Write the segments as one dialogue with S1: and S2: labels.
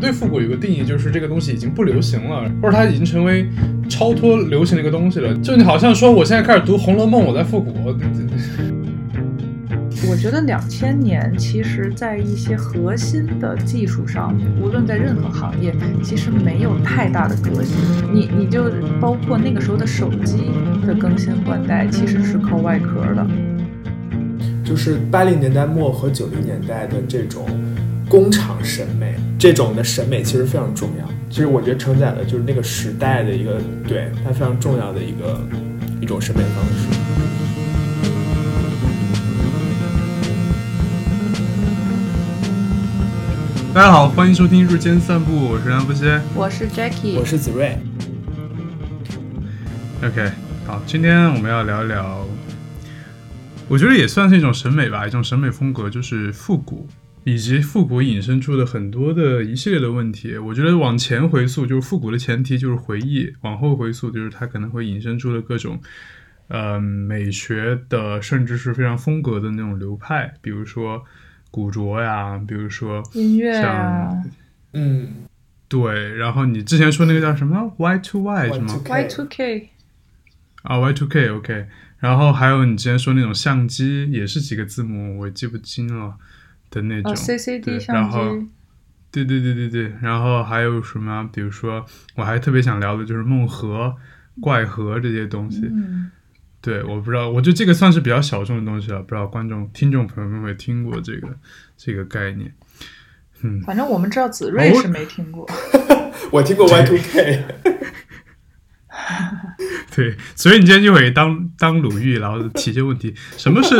S1: 对复古有个定义，就是这个东西已经不流行了，或者它已经成为超脱流行的一个东西了。就你好像说，我现在开始读《红楼梦》，我在复古。
S2: 我觉得两千年其实，在一些核心的技术上，无论在任何行业，其实没有太大的革新。你你就包括那个时候的手机的更新换代，其实是靠外壳的。
S3: 就是八零年代末和九零年代的这种工厂审美，这种的审美其实非常重要。其实我觉得承载了就是那个时代的一个对它非常重要的一个一种审美方式。
S1: 大家好，欢迎收听日间散步，我是梁不歇，
S2: 我是 Jackie，
S3: 我是子睿。
S1: OK，好，今天我们要聊一聊。我觉得也算是一种审美吧，一种审美风格，就是复古，以及复古引申出的很多的一系列的问题。我觉得往前回溯，就是复古的前提就是回忆；往后回溯，就是它可能会引申出的各种，呃，美学的，甚至是非常风格的那种流派，比如说古着呀，比如说
S2: 音乐啊，
S3: 嗯，
S1: 对。然后你之前说那个叫什么 Y to Y 是吗
S2: Y to K
S1: 啊 Y to K OK。然后还有你之前说那种相机，也是几个字母，我记不清了的那种。
S2: CCD
S1: 相机。对对对对对，然后还有什么？比如说，我还特别想聊的就是梦盒、怪盒这些东西。
S2: 嗯。
S1: 对，我不知道，我觉得这个算是比较小众的东西了，不知道观众、听众朋友们会听过这个这个概念。嗯。
S2: 反正我们知道子睿是没听过。
S3: 我听过 Y Two K。
S1: 对，所以你今天就会当当鲁豫，然后提这问题：什么是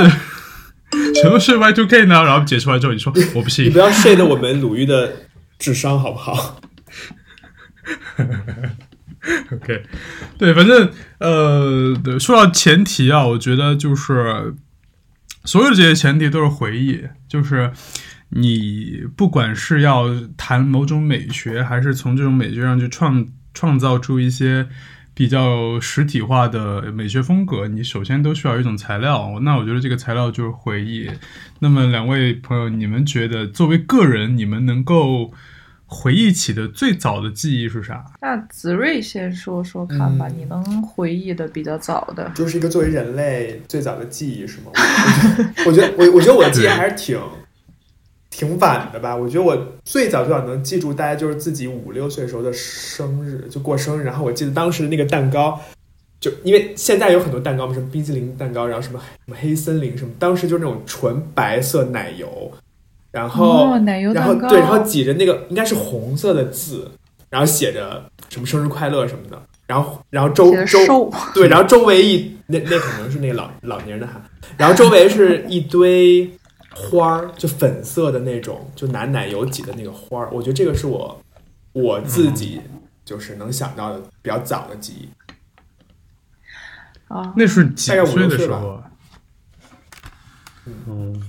S1: 什么是 Y two K 呢？然后解释完之后，你说我不信，
S3: 你不要睡了我们鲁豫的智商好不好？
S1: OK，对，反正呃，说到前提啊，我觉得就是所有这些前提都是回忆，就是你不管是要谈某种美学，还是从这种美学上去创创造出一些。比较实体化的美学风格，你首先都需要一种材料。那我觉得这个材料就是回忆。那么两位朋友，你们觉得作为个人，你们能够回忆起的最早的记忆是啥？
S2: 那子睿先说说看吧，你能回忆的比较早的，
S3: 就是一个作为人类最早的记忆是吗？我觉得我我觉得我的记忆还是挺。挺晚的吧？我觉得我最早最早能记住，大概就是自己五六岁时候的生日，就过生日。然后我记得当时那个蛋糕，就因为现在有很多蛋糕嘛，什么冰激凌蛋糕，然后什么什么黑森林什么，当时就是那种纯白色奶油，然后
S2: 奶油
S3: 然后对，然后挤着那个应该是红色的字，然后写着什么生日快乐什么的，然后然后周周对，然后周围一那那可能是那个老老年人的哈，然后周围是一堆。花儿就粉色的那种，就奶奶油挤的那个花儿，我觉得这个是我我自己就是能想到的比较早的记忆。
S2: 啊，
S1: 那是几岁的时候？嗯。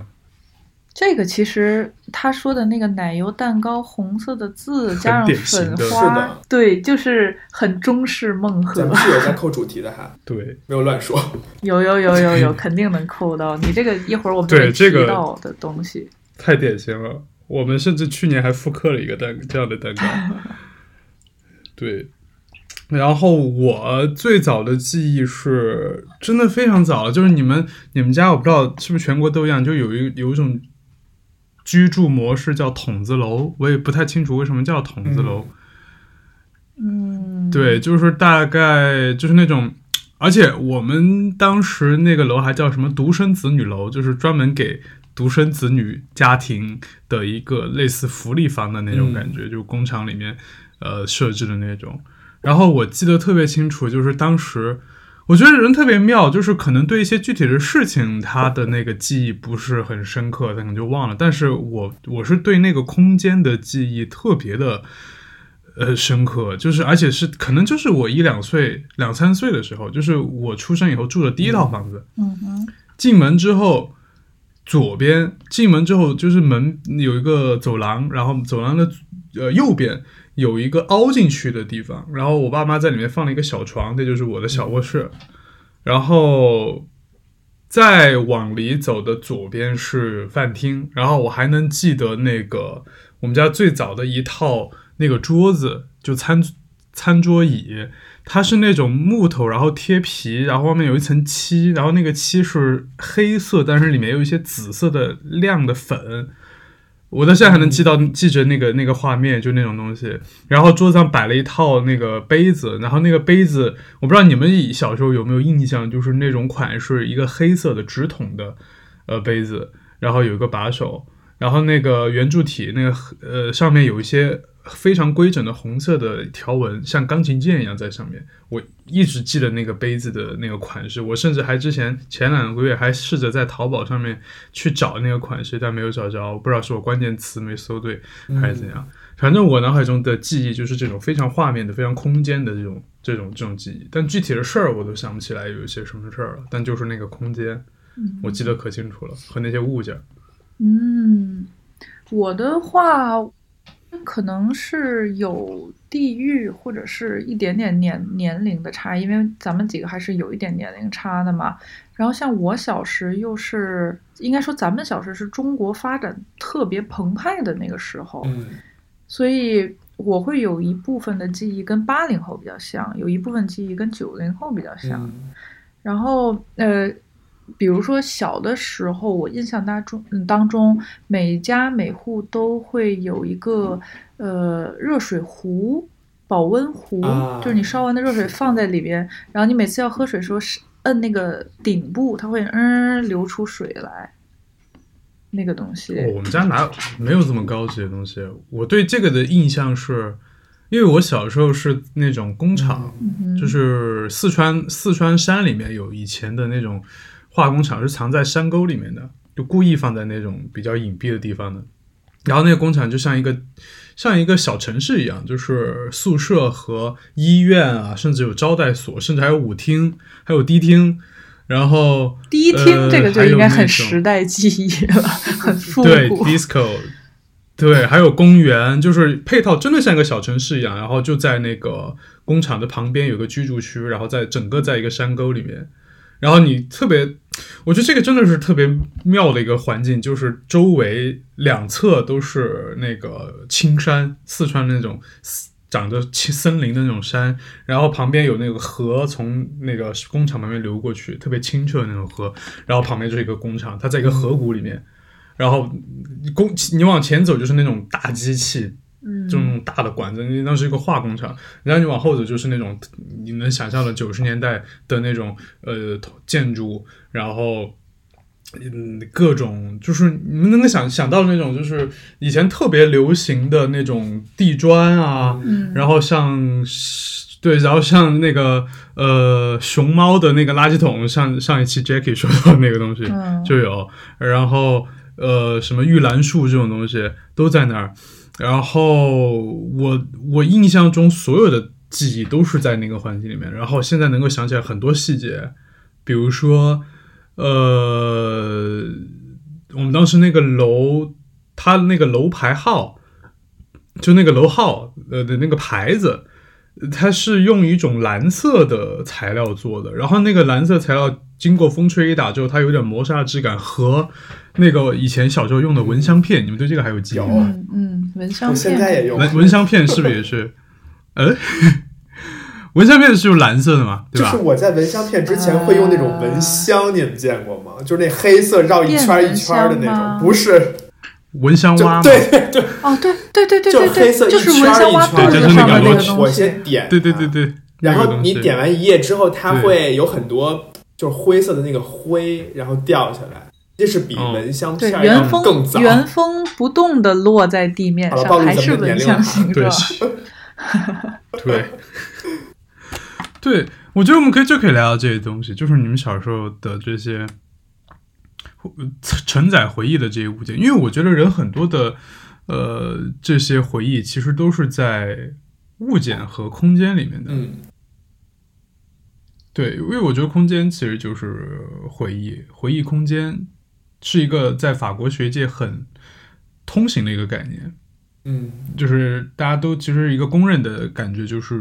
S2: 这个其实他说的那个奶油蛋糕，红色的字加上粉花，对，就是很中式梦盒。
S3: 咱们是有在扣主题的哈，
S1: 对，
S3: 没有乱说。
S2: 有有有有有，肯定能扣到你这个一会儿我们
S1: 会提
S2: 到的东西。
S1: 太典型了，我们甚至去年还复刻了一个蛋这样的蛋糕。对，然后我最早的记忆是真的非常早，就是你们你们家我不知道是不是全国都一样，就有一有一种。居住模式叫筒子楼，我也不太清楚为什么叫筒子楼。
S2: 嗯，
S1: 对，就是大概就是那种，而且我们当时那个楼还叫什么独生子女楼，就是专门给独生子女家庭的一个类似福利房的那种感觉，就工厂里面呃设置的那种。然后我记得特别清楚，就是当时。我觉得人特别妙，就是可能对一些具体的事情，他的那个记忆不是很深刻，他可能就忘了。但是我我是对那个空间的记忆特别的，呃，深刻。就是而且是可能就是我一两岁、两三岁的时候，就是我出生以后住的第一套房子。
S2: 嗯哼。
S1: 进门之后，左边进门之后就是门有一个走廊，然后走廊的呃右边。有一个凹进去的地方，然后我爸妈在里面放了一个小床，这就是我的小卧室。然后再往里走的左边是饭厅，然后我还能记得那个我们家最早的一套那个桌子，就餐餐桌椅，它是那种木头，然后贴皮，然后外面有一层漆，然后那个漆是黑色，但是里面有一些紫色的亮的粉。我到现在还能记到记着那个那个画面，就那种东西。然后桌子上摆了一套那个杯子，然后那个杯子，我不知道你们小时候有没有印象，就是那种款式，一个黑色的直筒的呃杯子，然后有一个把手，然后那个圆柱体那个呃上面有一些。非常规整的红色的条纹，像钢琴键一样在上面。我一直记得那个杯子的那个款式，我甚至还之前前两个月还试着在淘宝上面去找那个款式，但没有找着。我不知道是我关键词没搜对还是怎样。反正我脑海中的记忆就是这种非常画面的、非常空间的这种、这种、这种记忆。但具体的事儿我都想不起来有一些什么事儿了。但就是那个空间，我记得可清楚了，和那些物件。
S2: 嗯，我的话。可能是有地域或者是一点点年年龄的差，因为咱们几个还是有一点年龄差的嘛。然后像我小时又是，应该说咱们小时是中国发展特别澎湃的那个时候，所以我会有一部分的记忆跟八零后比较像，有一部分记忆跟九零后比较像。然后呃。比如说小的时候，我印象当中，当中每家每户都会有一个呃热水壶，保温壶，就是你烧完的热水放在里边，然后你每次要喝水时候是摁那个顶部，它会嗯流出水来，那个东西。
S1: 我们家哪有没有这么高级的东西？我对这个的印象是，因为我小时候是那种工厂，就是四川四川山里面有以前的那种。化工厂是藏在山沟里面的，就故意放在那种比较隐蔽的地方的。然后那个工厂就像一个像一个小城市一样，就是宿舍和医院啊，甚至有招待所，甚至还有舞厅，还有迪厅。然后
S2: 迪厅这个就应该很时代记忆了，很复古。
S1: 对，disco，对，还有公园，就是配套真的像一个小城市一样。然后就在那个工厂的旁边有个居住区，然后在整个在一个山沟里面。然后你特别，我觉得这个真的是特别妙的一个环境，就是周围两侧都是那个青山，四川那种长着青森林的那种山，然后旁边有那个河从那个工厂旁边流过去，特别清澈的那种河，然后旁边就是一个工厂，它在一个河谷里面，然后工你往前走就是那种大机器。就那种大的管子，那是一个化工厂。然后你往后走，就是那种你能想象的九十年代的那种呃建筑，然后嗯各种就是你们能够想想到那种就是以前特别流行的那种地砖啊，然后像对，然后像那个呃熊猫的那个垃圾桶，上上一期 Jackie 说到那个东西就有，然后呃什么玉兰树这种东西都在那儿。然后我我印象中所有的记忆都是在那个环境里面，然后现在能够想起来很多细节，比如说，呃，我们当时那个楼，它那个楼牌号，就那个楼号呃的那个牌子，它是用一种蓝色的材料做的，然后那个蓝色材料经过风吹雨打之后，它有点磨砂质感和。那个以前小时候用的蚊香片，你们对这个还有记忆吗？
S2: 嗯嗯，蚊香片，
S3: 现在也用。
S1: 蚊蚊香片是不是也是？呃，蚊香片是用蓝色的吗？对
S3: 吧？就是我在蚊香片之前会用那种蚊香，你们见过吗？就是那黑色绕一圈一圈的那种，不是
S1: 蚊香蛙？
S3: 对对对，
S2: 哦对对对对对，
S3: 就黑色一圈一圈，
S1: 就是
S3: 那
S1: 个
S3: 东西。我先点，
S1: 对对对对，
S3: 然后你点完一页之后，它会有很多就是灰色的那个灰，然后掉下来。这是比蚊香片
S2: 要更早，原封不动的落在地面上，还是蚊香形状。
S1: 对，对，我觉得我们可以就可以聊聊这些东西，就是你们小时候的这些承载回忆的这些物件，因为我觉得人很多的呃这些回忆其实都是在物件和空间里面的。
S3: 嗯。
S1: 对，因为我觉得空间其实就是回忆，回忆空间。是一个在法国学界很通行的一个概念，
S3: 嗯，
S1: 就是大家都其实一个公认的感觉，就是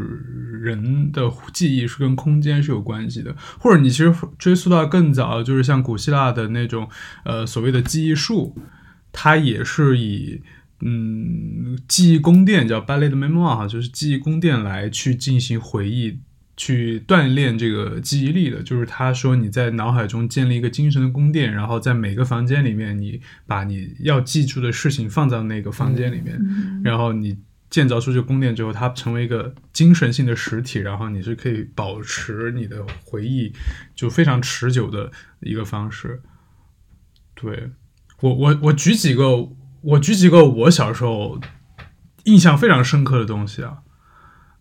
S1: 人的记忆是跟空间是有关系的，或者你其实追溯到更早，就是像古希腊的那种呃所谓的记忆术，它也是以嗯记忆宫殿，叫 ballet 的 Memoir 哈，就是记忆宫殿来去进行回忆。去锻炼这个记忆力的，就是他说你在脑海中建立一个精神的宫殿，然后在每个房间里面，你把你要记住的事情放在那个房间里面，然后你建造出这个宫殿之后，它成为一个精神性的实体，然后你是可以保持你的回忆就非常持久的一个方式。对我，我我举几个，我举几个我小时候印象非常深刻的东西啊。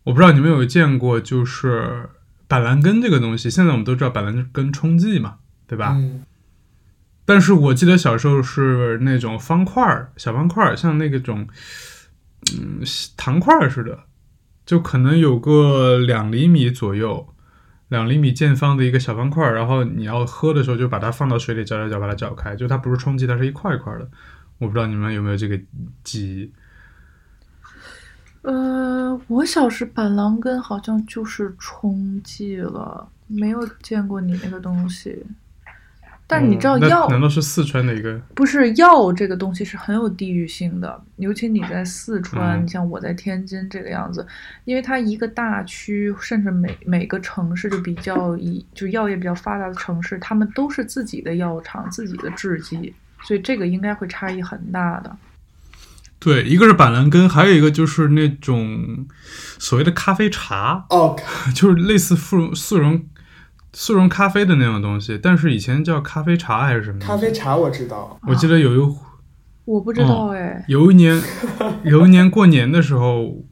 S1: 我不知道你们有见过，就是板蓝根这个东西。现在我们都知道板蓝根冲剂嘛，对吧？
S3: 嗯。
S1: 但是我记得小时候是那种方块儿、小方块儿，像那个种，嗯，糖块儿似的，就可能有个两厘米左右，两厘米见方的一个小方块儿。然后你要喝的时候，就把它放到水里搅搅搅，把它搅开。就它不是冲剂，它是一块一块的。我不知道你们有没有这个记忆。
S2: 呃，我小时板蓝根好像就是冲剂了，没有见过你那个东西。但是你知道药？
S1: 难道是四川的一个？
S2: 不是药这个东西是很有地域性的，尤其你在四川，你像我在天津这个样子，因为它一个大区，甚至每每个城市就比较以就药业比较发达的城市，他们都是自己的药厂、自己的制剂，所以这个应该会差异很大的。
S1: 对，一个是板蓝根，还有一个就是那种所谓的咖啡茶
S3: 哦，
S1: 就是类似速溶速溶速溶咖啡的那种东西，但是以前叫咖啡茶还是什么？
S3: 咖啡茶我知道，
S1: 我记得有一，
S2: 我不知道哎，
S1: 有一年有一年过年的时候，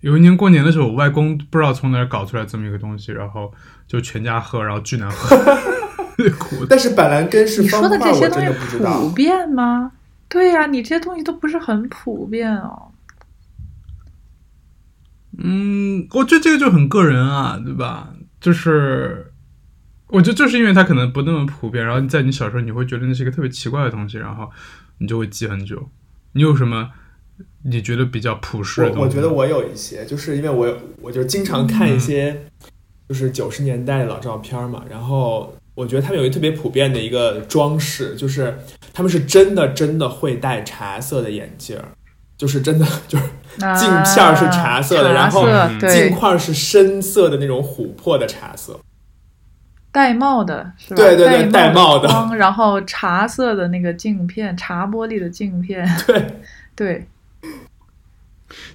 S1: 有一年过年的时候，我外公不知道从哪儿搞出来这么一个东西，然后就全家喝，然后巨难喝，苦。
S3: 但是板蓝根是
S2: 你说的这些东西
S3: 普
S2: 遍吗？对呀，你这些东西都不是很普遍哦。
S1: 嗯，我觉得这个就很个人啊，对吧？就是，我觉得就是因为它可能不那么普遍，然后在你小时候你会觉得那是一个特别奇怪的东西，然后你就会记很久。你有什么你觉得比较普世的？
S3: 我觉得我有一些，就是因为我我就经常看一些就是九十年代的老照片嘛，然后。我觉得他们有一个特别普遍的一个装饰，就是他们是真的真的会戴茶色的眼镜，就是真的就是镜片是茶色的，然后镜块是深色的那种琥珀的茶色，
S2: 戴帽的是吧？
S3: 对对对，戴帽
S2: 的，然后茶色的那个镜片，茶玻璃的镜片，
S3: 对。
S2: 对。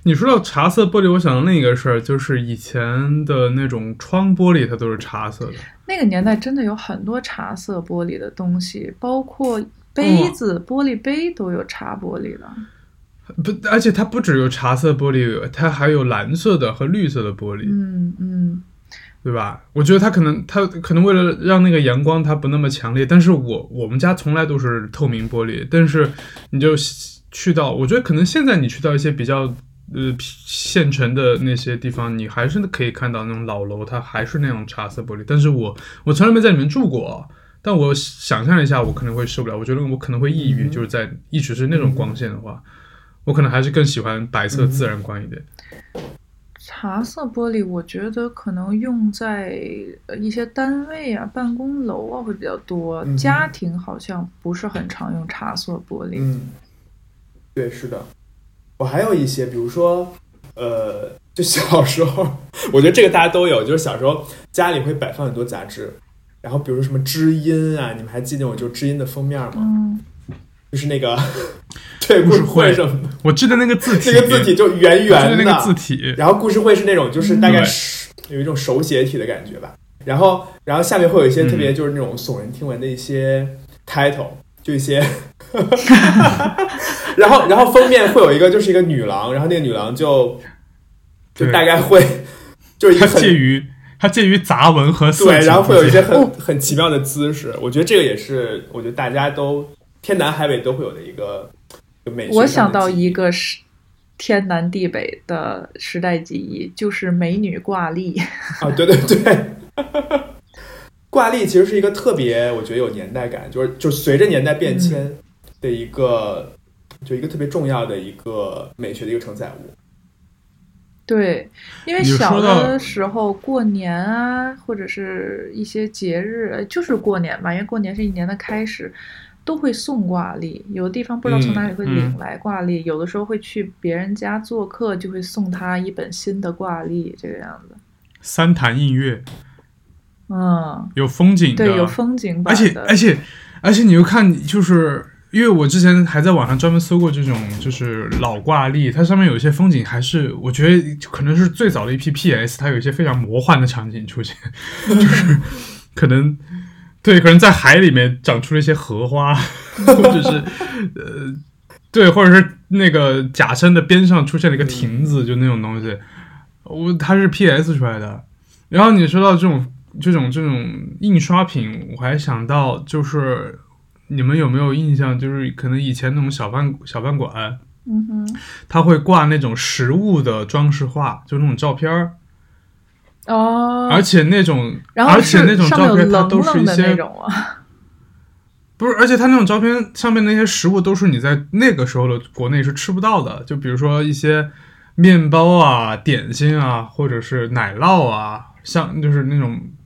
S1: 你说到茶色玻璃，我想到另一个事儿，就是以前的那种窗玻璃，它都是茶色的。
S2: 那个年代真的有很多茶色玻璃的东西，包括杯子、玻璃杯都有茶玻璃的。
S1: 不，而且它不只有茶色玻璃，它还有蓝色的和绿色的玻璃。
S2: 嗯嗯，
S1: 对吧？我觉得它可能，它可能为了让那个阳光它不那么强烈，但是我我们家从来都是透明玻璃。但是你就去到，我觉得可能现在你去到一些比较。呃，县城的那些地方，你还是可以看到那种老楼，它还是那种茶色玻璃。但是我我从来没在里面住过，但我想象一下，我可能会受不了。我觉得我可能会抑郁，就是在一直是那种光线的话，我可能还是更喜欢白色自然光一点。
S2: 茶色玻璃，我觉得可能用在一些单位啊、办公楼啊会比较多，家庭好像不是很常用茶色玻璃。
S3: 嗯，对，是的。我还有一些，比如说，呃，就小时候，我觉得这个大家都有，就是小时候家里会摆放很多杂志，然后比如什么《知音》啊，你们还记得我就《知音》的封面吗？
S2: 嗯，
S3: 就是那个 对故事会。什么？的，
S1: 我记得那个字体，
S3: 那个字体就圆圆的。
S1: 那个字体，
S3: 然后故事会是那种就是大概是有一种手写体的感觉吧，然后然后下面会有一些特别就是那种耸人听闻的一些 title，就一些。然后，然后封面会有一个，就是一个女郎，然后那个女郎就就大概会就是一个
S1: 介于它介于杂文和
S3: 对，然后会有一些很很奇妙的姿势。我觉得这个也是，我觉得大家都天南海北都会有的一个美。
S2: 我想到一个是天南地北的时代记忆，就是美女挂历
S3: 啊！对对对，挂历其实是一个特别，我觉得有年代感，就是就随着年代变迁。的一个，就一个特别重要的一个美学的一个承载物。
S2: 对，因为小的时候过年啊，或者是一些节日，就是过年嘛，因为过年是一年的开始，都会送挂历，有的地方不知道从哪里会
S1: 嗯
S2: 领来挂历，有的时候会去别人家做客，就会送他一本新的挂历，这个样子。
S1: 三潭印月
S2: 嗯，
S1: 有风景的，
S2: 对，有风景版
S1: 而且，而且而且你又看，就是因为我之前还在网上专门搜过这种就是老挂历，它上面有一些风景还是我觉得可能是最早的一批 PS，它有一些非常魔幻的场景出现，就是可能对，可能在海里面长出了一些荷花，或者是呃。对，或者是那个假山的边上出现了一个亭子，就那种东西，我它是 PS 出来的。然后你说到这种这种这种印刷品，我还想到就是你们有没有印象？就是可能以前那种小饭小饭馆，
S2: 嗯哼，
S1: 它会挂那种食物的装饰画，就那种照片儿，
S2: 哦，
S1: 而且那种
S2: 然后
S1: 而且那种照片它都是一些不是，而且它那种照片上面那些食物都是你在那个时候的国内是吃不到的，就比如说一些面包啊、点心啊，或者是奶酪啊，像就是那种呃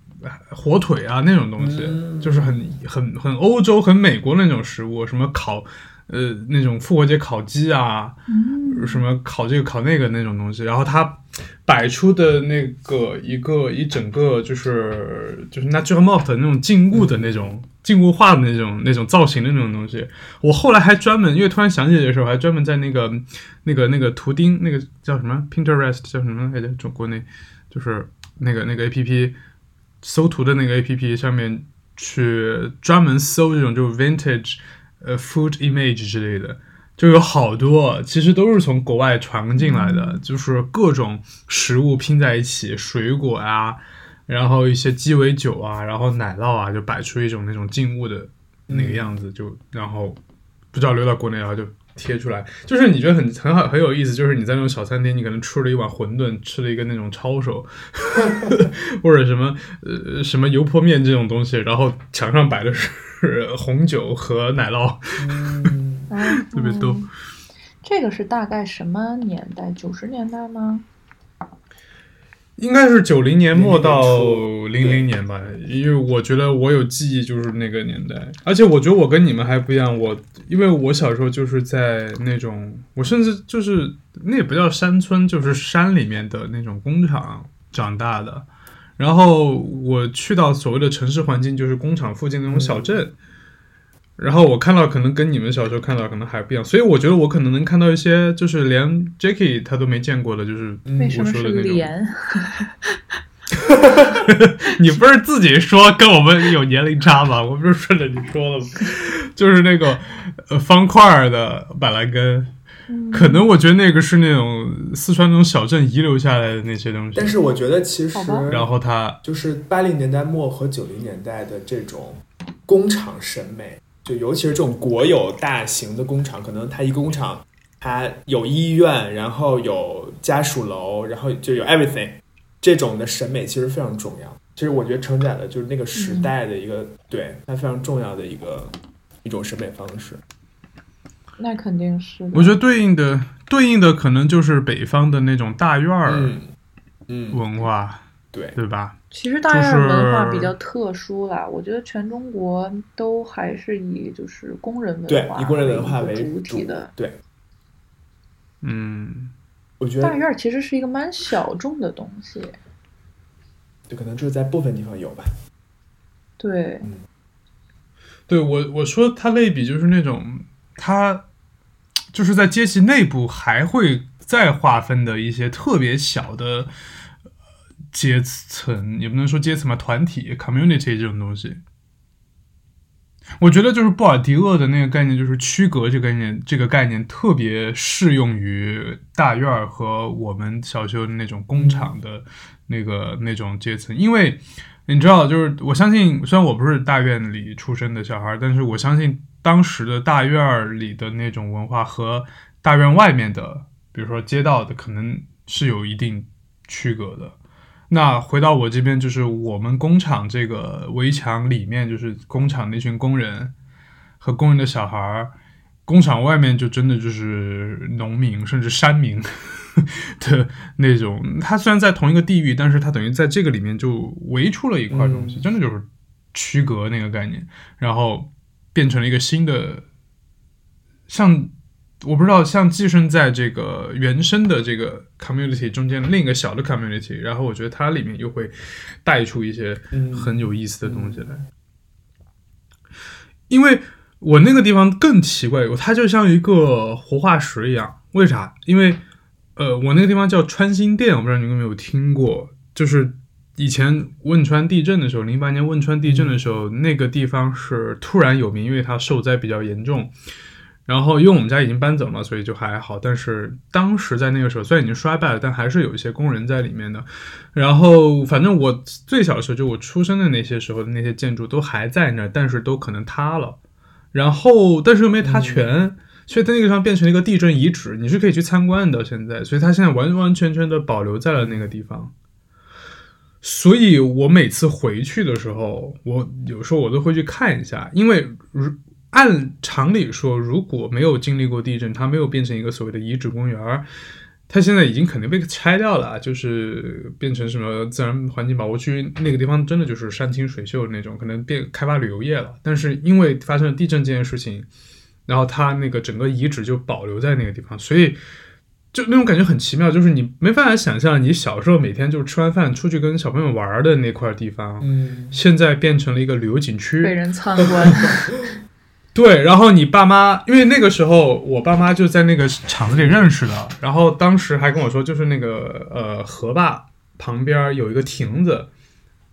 S1: 火腿啊那种东西，
S3: 嗯。
S1: 就是很很很欧洲、很美国那种食物，什么烤呃那种复活节烤鸡啊，
S2: 嗯
S1: 什么烤这个烤那个那种东西，然后它摆出的那个一个一整个就是就是 natural mort 的那种静物的那种静物化的那种那种造型的那种东西，我后来还专门因为突然想起来的时候，还专门在那个那个那个图钉那个叫什么？Pinterest 叫什么来着？中国内就是那个那个 A P P 搜图的那个 A P P 上面去专门搜这种就是 vintage 呃 food image 之类的。就有好多，其实都是从国外传进来的，就是各种食物拼在一起，水果啊，然后一些鸡尾酒啊，然后奶酪啊，就摆出一种那种静物的那个样子，就然后不知道流到国内，然后就贴出来，就是你觉得很很好很有意思，就是你在那种小餐厅，你可能吃了一碗馄饨，吃了一个那种抄手，或者什么呃什么油泼面这种东西，然后墙上摆的是红酒和奶酪，特别逗。
S2: 这个是大概什么年代？九十年代吗？
S1: 应该是九零年末到零零年吧，因为我觉得我有记忆就是那个年代，而且我觉得我跟你们还不一样，我因为我小时候就是在那种，我甚至就是那也不叫山村，就是山里面的那种工厂长大的，然后我去到所谓的城市环境，就是工厂附近那种小镇。然后我看到可能跟你们小时候看到可能还不一样，所以我觉得我可能能看到一些就是连 Jacky 他都没见过的，就是我说的那种。
S2: 莲？
S1: 你不是自己说跟我们有年龄差吗？我不是顺着你说了吗？就是那个呃方块儿的板蓝根，
S2: 嗯
S1: 可能我觉得那个是那种四川那种小镇遗留下来的那些东西。
S3: 但是我觉得其实
S1: 然后它
S3: 就是八零年代末和九零年代的这种工厂审美，就尤其是这种国有大型的工厂，可能它一个工厂它有医院，然后有家属楼，然后就有 everything，这种的审美其实非常重要。其实我觉得承载了就是那个时代的一个、对它非常重要的一个一种审美方式。
S2: 那肯定是。
S1: 我觉得对应的对应的可能就是北方的那种大院儿
S3: 嗯嗯，
S1: 文化，
S3: 对，
S1: 对吧？
S2: 其实大院文化比较特殊啦，我觉得全中国都还是以就是工人文化
S3: 对以工人文化
S2: 为
S3: 主
S2: 主体的。
S3: 对，
S1: 嗯，
S3: 我觉得
S2: 大院其实是一个蛮小众的东西，
S3: 就可能就是在部分地方有吧。
S2: 对，
S1: 对我我说它类比就是那种它就是在阶级内部还会再划分的一些特别小的呃阶层，也不能说阶层吧，团体 community 这种东西。我觉得就是布尔迪厄的那个概念，就是区隔这个概念，这个概念特别适用于大院儿和我们小时候那种工厂的那个那种阶层，因为你知道，就是我相信，虽然我不是大院里出生的小孩，但是我相信当时的大院儿里的那种文化和大院外面的，比如说街道的，可能是有一定区隔的。那回到我这边，就是我们工厂这个围墙里面，就是工厂那群工人和工人的小孩儿，工厂外面就真的就是农民甚至山民 的那种。他虽然在同一个地域，但是他等于在这个里面就围出了一块东西，
S3: 嗯
S1: 真的就是区隔那个概念。然后变成了一个新的，像我不知道，像寄生在这个原生的这个 community 中间另一个小的 community，然后我觉得它里面又会带出一些很有意思的东西来，因为我那个地方更奇怪，它就像一个活化石一样，为啥？因为呃，我那个地方叫川心店，我不知道你们有没有听过，就是以前汶川地震的时候，零八年汶川地震的时候，那个地方是突然有名，因为它受灾比较严重。然后因为我们家已经搬走了，所以就还好。但是当时在那个时候，虽然已经衰败了，但还是有一些工人在里面的。然后反正我最小的时候，就我出生的那些时候的那些建筑都还在那儿，但是都可能塌了。然后但是又没塌全。所以它那个地方变成了一个地震遗址，你是可以去参观的。现在，所以它现在完完全全的保留在了那个地方。所以我每次回去的时候，我有时候我都会去看一下，因为如按常理说，如果没有经历过地震，它没有变成一个所谓的遗址公园，它现在已经肯定被拆掉了，就是变成什么自然环境保护区，那个地方真的就是山清水秀的那种，可能变开发旅游业了。但是因为发生了地震这件事情。然后它那个整个遗址就保留在那个地方，所以就那种感觉很奇妙，就是你没办法想象你小时候每天就是吃完饭出去跟小朋友玩的那块地方，现在变成了一个旅游景区，
S2: 被人参观。
S1: 对，然后你爸妈，因为那个时候我爸妈就在那个厂子里认识的，然后当时还跟我说，就是那个呃河坝旁边有一个亭子。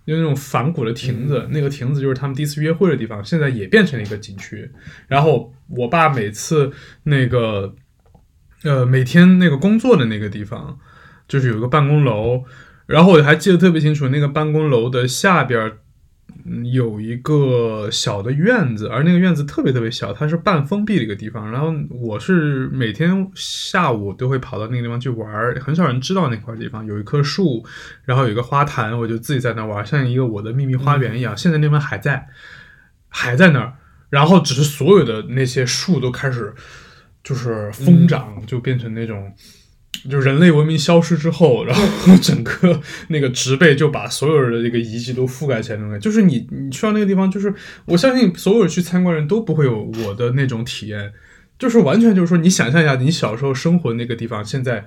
S1: 就那种仿古的亭子，那个亭子就是他们第一次约会的地方，现在也变成了一个景区。然后我爸每次那个，呃，每天那个工作的那个地方，就是有一个办公楼，然后我还记得特别清楚，那个办公楼的下边。有一个小的院子，而那个院子特别特别小，它是半封闭的一个地方。然后我是每天下午都会跑到那个地方去玩，很少人知道那块地方有一棵树，然后有一个花坛，我就自己在那玩，像一个我的秘密花园一样。现在那边还在，还在那儿，然后只是所有的那些树都开始就是疯长，就变成那种。就人类文明消失之后，然后整个那个植被就把所有的这个遗迹都覆盖起来那种感觉。就是你你去到那个地方，就是我相信所有去参观人都不会有我的那种体验，就是完全就是说，你想象一下，你小时候生活那个地方现在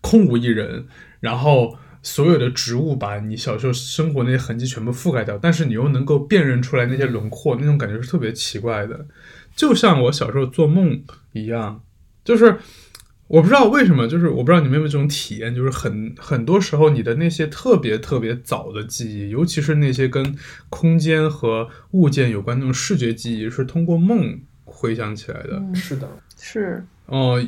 S1: 空无一人，然后所有的植物把你小时候生活那些痕迹全部覆盖掉，但是你又能够辨认出来那些轮廓，那种感觉是特别奇怪的，就像我小时候做梦一样，就是。我不知道为什么，就是我不知道你们有没有这种体验，就是很很多时候你的那些特别特别早的记忆，尤其是那些跟空间和物件有关那种视觉记忆，是通过梦回想起来的。
S3: 是的，
S2: 是。
S1: 哦，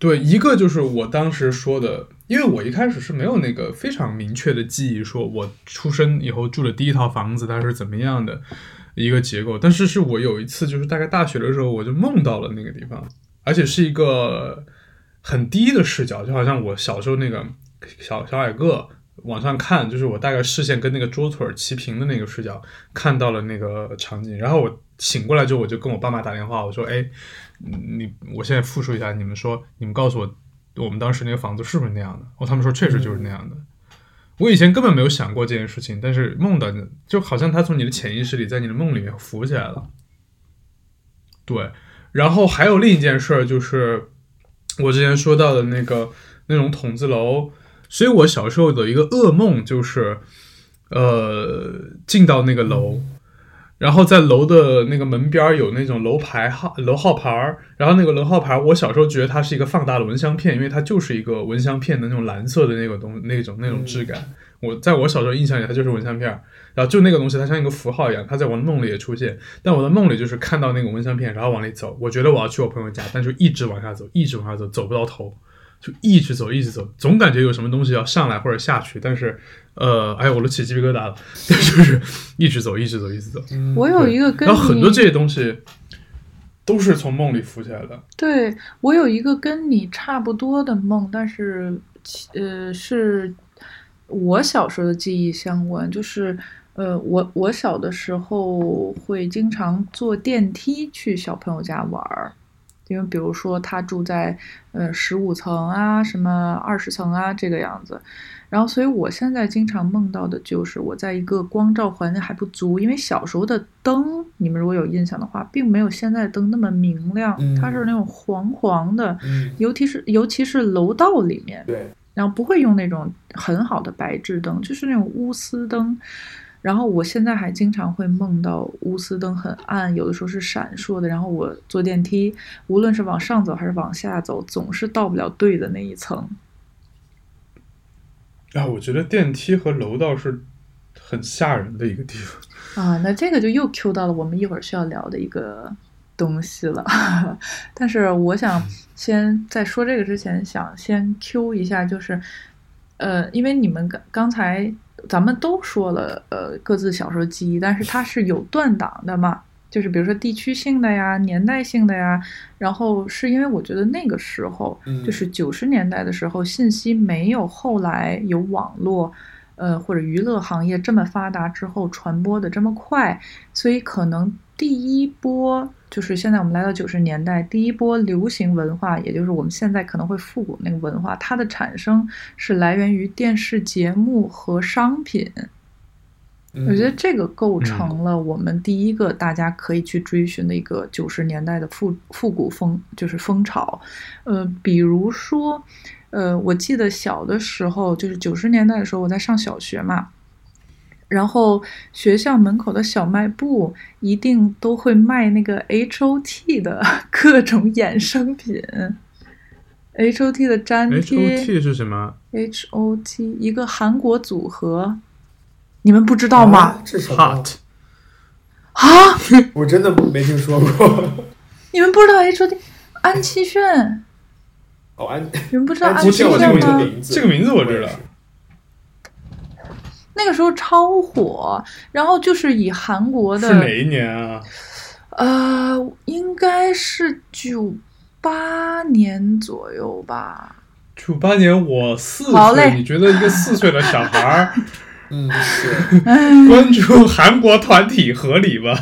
S1: 对，一个就是我当时说的，因为我一开始是没有那个非常明确的记忆，说我出生以后住的第一套房子它是怎么样的一个结构，但是是我有一次就是大概大学的时候，我就梦到了那个地方，而且是一个。很低的视角，就好像我小时候那个小小矮个往上看，就是我大概视线跟那个桌腿齐平的那个视角看到了那个场景。然后我醒过来之后，我就跟我爸妈打电话，我说：“哎，你我现在复述一下，你们说，你们告诉我，我们当时那个房子是不是那样的？”哦，他们说确实就是那样的。我以前根本没有想过这件事情，但是梦到就好像他从你的潜意识里，在你的梦里面浮起来了。对，然后还有另一件事儿就是。我之前说到的那个那种筒子楼，所以我小时候的一个噩梦就是，呃，进到那个楼，然后在楼的那个门边有那种楼牌号楼号牌儿，然后那个楼号牌，我小时候觉得它是一个放大的蚊香片，因为它就是一个蚊香片的那种蓝色的那个东那种那种质感。我在我小时候印象里，它就是蚊香片，然后就那个东西，它像一个符号一样，它在我的梦里也出现。但我的梦里就是看到那个蚊香片，然后往里走。我觉得我要去我朋友家，但就一直往下走，一直往下走，走不到头，就一直走，一直走，总感觉有什么东西要上来或者下去。但是，呃，哎，我都起鸡皮疙瘩了，就是一直走，一直走，一直走。
S2: 我有一个跟
S1: 然后很多这些东西都是从梦里浮起来的。
S2: 对我有一个跟你差不多的梦，但是，呃，是。我小时候的记忆相关，就是，呃，我我小的时候会经常坐电梯去小朋友家玩儿，因为比如说他住在呃十五层啊，什么二十层啊这个样子，然后所以我现在经常梦到的就是我在一个光照环境还不足，因为小时候的灯，你们如果有印象的话，并没有现在的灯那么明亮，
S3: 嗯
S2: 它是那种黄黄的，
S3: 嗯，
S2: 尤其是尤其是楼道里面，
S3: 对，
S2: 然后不会用那种很好的白炽灯，就是那种钨丝灯。然后我现在还经常会梦到钨丝灯很暗，有的时候是闪烁的。然后我坐电梯，无论是往上走还是往下走，总是到不了对的那一层。
S1: 啊，我觉得电梯和楼道是很吓人的一个地方。
S2: 啊，那这个就又 Q 到了我们一会儿需要聊的一个东西了。但是我想先在说这个之前，想先 Q 一下，就是呃，因为你们刚刚才咱们都说了，呃，各自小时候记忆，但是它是有断档的嘛。就是比如说地区性的呀、年代性的呀，然后是因为我觉得那个时候，
S3: 嗯
S2: 就是九十年代的时候，信息没有后来有网络，呃或者娱乐行业这么发达之后传播的这么快，所以可能第一波就是现在我们来到九十年代，第一波流行文化，也就是我们现在可能会复古那个文化，它的产生是来源于电视节目和商品。
S3: 嗯
S2: 我觉得这个构成了我们第一个大家可以去追寻的一个九十年代的复复古风，就是风潮。呃，比如说，呃，我记得小的时候，就是九十年代的时候，我在上小学嘛，然后学校门口的小卖部一定都会卖那个 H O T 的 各种衍生品。H O T 的粘贴 H
S1: O T 是什么
S2: ？H O T 一个韩国组合，你们不知道吗？
S3: 啊这是
S1: ？Hot
S2: 啊，
S3: 我真的没听说过。
S2: 你们不知道 H O T 安七炫，
S3: 哦，安，
S2: 你们不知道
S3: 安
S2: 安七
S3: 七炫我听过这个
S2: 炫吗？
S3: 名字，
S1: 这个名字我知道。
S2: 那个时候超火，然后就是以韩国的
S1: 是哪一年啊？
S2: 呃，应该是九八年左右吧。
S1: 九八年我四
S2: 好嘞
S1: 岁，你觉得一个四岁的小孩儿
S3: 嗯，是，
S1: 关注韩国团体合理吗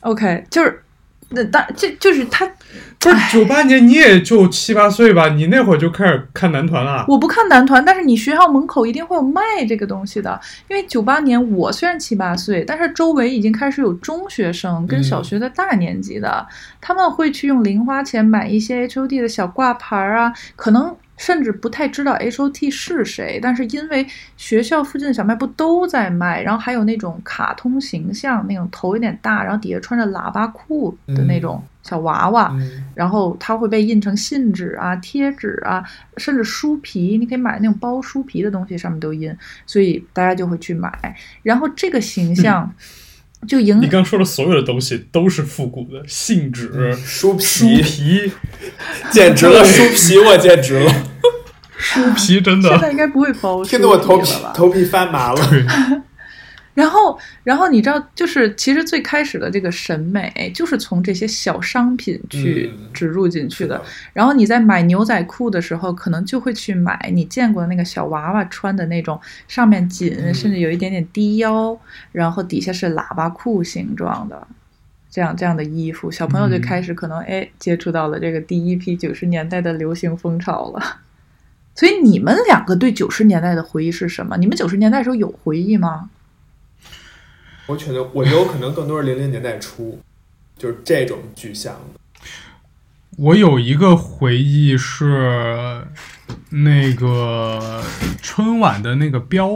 S2: ？OK，就是那当这就是他，
S1: 不是九八年你也就七八岁吧？你那会儿就开始看男团了？
S2: 我不看男团，但是你学校门口一定会有卖这个东西的。因为九八年我虽然七八岁，但是周围已经开始有中学生跟小学的大年级的，他们会去用零花钱买一些 HOD 的小挂牌儿啊，可能甚至不太知道 H O T 是谁，但是因为学校附近的小卖部都在卖，然后还有那种卡通形象，那种头有点大，然后底下穿着喇叭裤的那种小娃娃。
S3: 嗯，
S2: 然后它会被印成信纸啊、贴纸啊，甚至书皮，你可以买那种包书皮的东西，上面都印，所以大家就会去买。然后这个形象就影
S1: 你刚说的所有的东西都是复古的，信纸、
S3: 书
S1: 书
S3: 皮
S1: 皮、
S3: 简直了，书皮我简直了，
S1: 书皮，真的
S2: 现在应该不会包书
S3: 听得我头皮？头皮发麻了。
S2: 然后，然后你知道，就是其实最开始的这个审美，就是从这些小商品去
S3: 嗯
S2: 植入进去的。然后你在买牛仔裤的时候，可能就会去买你见过的那个小娃娃穿的那种，上面紧，
S3: 嗯
S2: 甚至有一点点低腰，然后底下是喇叭裤形状的。这样这样的衣服，小朋友就
S1: 嗯
S2: 开始可能哎接触到了这个第一批九十年代的流行风潮了。所以你们两个对九十年代的回忆是什么？你们九十年代的时候有回忆吗？
S3: 我觉得我有可能更多是零零年代初，就是这种具象的。
S1: 我有一个回忆是那个春晚的那个标，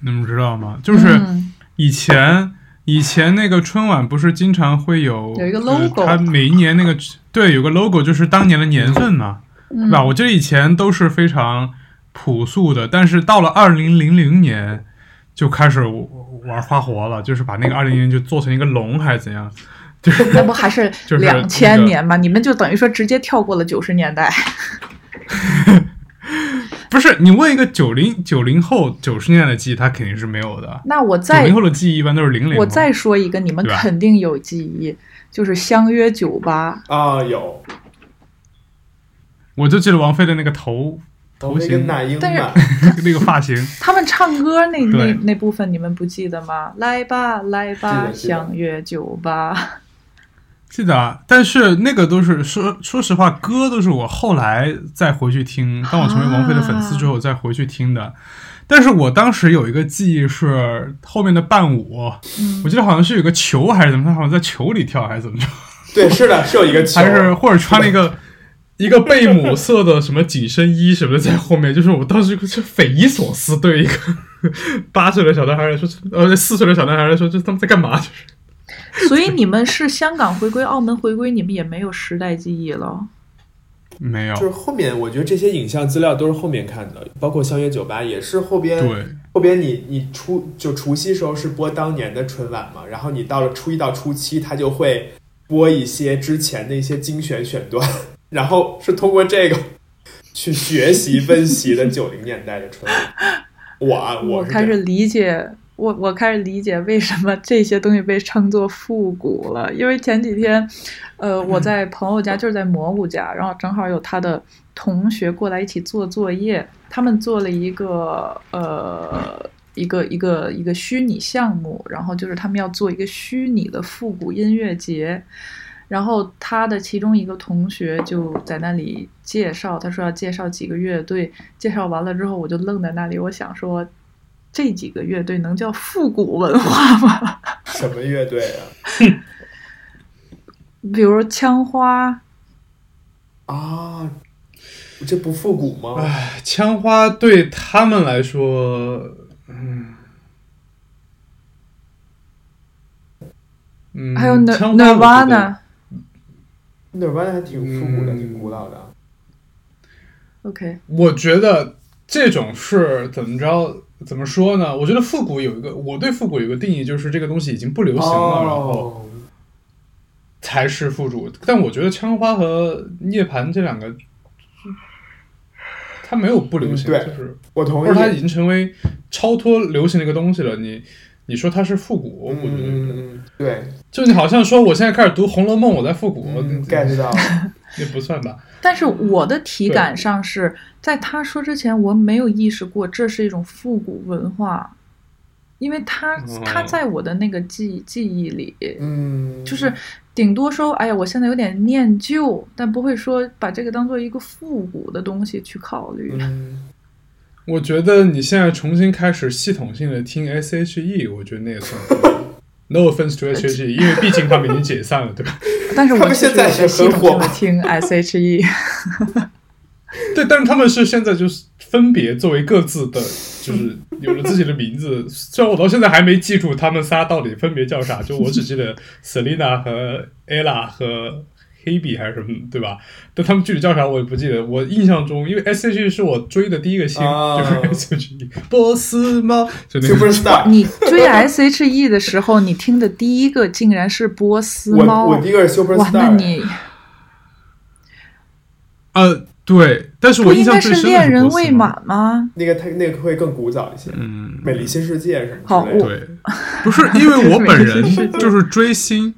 S1: 你们知道吗？就是
S2: 嗯
S1: 以前、以前那个春晚不是经常会有
S2: 有一个
S1: 呃
S2: logo
S1: 它每一年那个对有个 logo 就是当年的年份嘛，
S2: 嗯
S1: 是吧？我记得以前都是非常朴素的，但是到了二零零零年就开始玩花活了，就是把那个二零零年就做成一个龙还是怎样？就是
S2: 那不还是
S1: 就是
S2: 两千
S1: 那个
S2: 年吗？你们就等于说直接跳过了九十年代。
S1: 不是你问一个九零九零后九十年代的记忆，他肯定是没有的。
S2: 那我再
S1: 零后的记忆一般都是零零后。
S2: 我再说一个，你们肯定有记忆，就是相约酒吧。
S3: 啊，有
S1: 我就记得王菲的那个头头
S3: 那个
S1: 型，
S3: 那英
S2: 但是
S3: 嘛，
S1: 那个发型，
S2: 他们唱歌那那那部分你们不记得吗？来吧，来吧，相约酒吧。
S1: 记得啊，但是那个都是说说实话，歌都是我后来再回去听，当我成为王菲的粉丝之后再回去听的。但是我当时有一个记忆是后面的伴舞，
S2: 嗯
S1: 我记得好像是有个球还是怎么，他好像在球里跳还是怎么着，
S3: 对，是的，是有一个 球，
S1: 还是或者穿了一个一个贝母色的什么紧身衣什么的在后面，就是我当时就匪夷所思，对一个 八岁的小男孩来说，呃四岁的小男孩来说，这他们在干嘛？就是
S2: 所以你们是香港回归、澳门回归，你们也没有时代记忆了。
S1: 没有
S3: 就是后面，我觉得这些影像资料都是后面看的，包括相约酒吧也是后边。
S1: 对。
S3: 后边你你初就除夕时候是播当年的春晚嘛，然后你到了初一到初七，他就会播一些之前的一些精选选段，然后是通过这个 去学习分析的九零年代的春晚。我
S2: 我 开始理解，我我开始理解为什么这些东西被称作复古了。因为前几天，呃，我在朋友家，就是在蘑菇家，然后正好有他的同学过来一起做作业，他们做了一个呃。一个一个一个虚拟项目，然后就是他们要做一个虚拟的复古音乐节，然后他的其中一个同学就在那里介绍，他说要介绍几个乐队，介绍完了之后我就愣在那里，我想说这几个乐队能叫复古文化吗？
S3: 什么乐队啊？
S2: 比如枪花
S3: 啊，这不复古吗？
S1: 唉，枪花对他们来说。嗯，嗯，
S2: 还有 Nir
S1: 枪花
S2: Nirvana。
S3: Nirvana 还挺复古的，
S1: 嗯
S3: 挺古老的。
S2: OK，
S1: 我觉得这种是怎么着？怎么说呢？我觉得复古有一个，我对复古有一个定义，就是这个东西已经不流行了，然后
S3: 哦，
S1: 才是复古。但我觉得枪花和涅槃这两个，它没有不流行，
S3: 嗯
S1: 就是
S3: 我同意。
S1: 或者它已经成为超脱流行的一个东西了。你你说它是复古，我觉得
S3: 对，
S1: 就你好像说我现在开始读《红楼梦》，我在复古，
S3: 嗯，get 到了。
S1: 那不算吧？
S2: 但是我的体感上是在他说之前，我没有意识过这是一种复古文化，因为他
S1: 哦
S2: 他在我的那个记记忆里，
S3: 嗯，
S2: 就是顶多说，哎呀，我现在有点念旧，但不会说把这个当做一个复古的东西去考虑。
S3: 嗯，
S1: 我觉得你现在重新开始系统性的听 S.H.E，我觉得那也算复古。No offense to S.H.E，因为毕竟他们已经解散了，对吧？
S2: 但是我们
S3: 现在是
S2: 有在系
S3: 很火
S2: 统性的听 S.H.E，
S1: 对，但是他们是现在就是分别作为各自的，就是 有了自己的名字。虽然我到现在还没记住他们仨到底分别叫啥，就我只记得 Selina 和 Ella 和 Hebe 还是什么，对吧？但他们具体叫啥我也不记得。我印象中，因为 S.H.E 是我追的第一个星，
S3: 啊
S1: 就是 S.H.E 波斯猫，就那个
S3: Superstar。
S2: 你追 S.H.E 的时候，你听的第一个竟然是波斯猫
S3: 我，第一个是
S2: 哇
S3: ，Superstar，
S2: 那你
S1: 呃，对，但是我印象最深的
S2: 恋人未。满吗？
S3: 那个他那个会更古早一些，
S1: 嗯，
S3: 美丽新世界》什么
S2: 好
S3: 之类的。
S1: 对，不是因为我本人就是追星，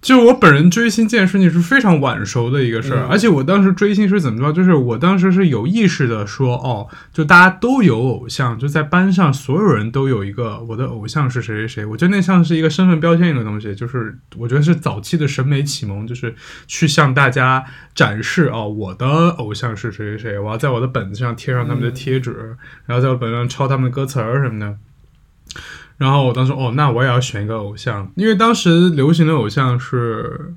S1: 就我本人追星这件事情是非常晚熟的一个事儿，
S3: 嗯
S1: 而且我当时追星是怎么着？就是我当时是有意识的说，哦，就大家都有偶像，就在班上所有人都有一个我的偶像是谁谁谁。我觉得那像是一个身份标签一个东西，就是我觉得是早期的审美启蒙，就是去向大家展示哦，我的偶像是谁谁谁，我要在我的本子上贴上他们的贴纸，然后在我本子上抄他们的歌词儿什么的。然后我当时哦，那我也要选一个偶像，因为当时流行的偶像是，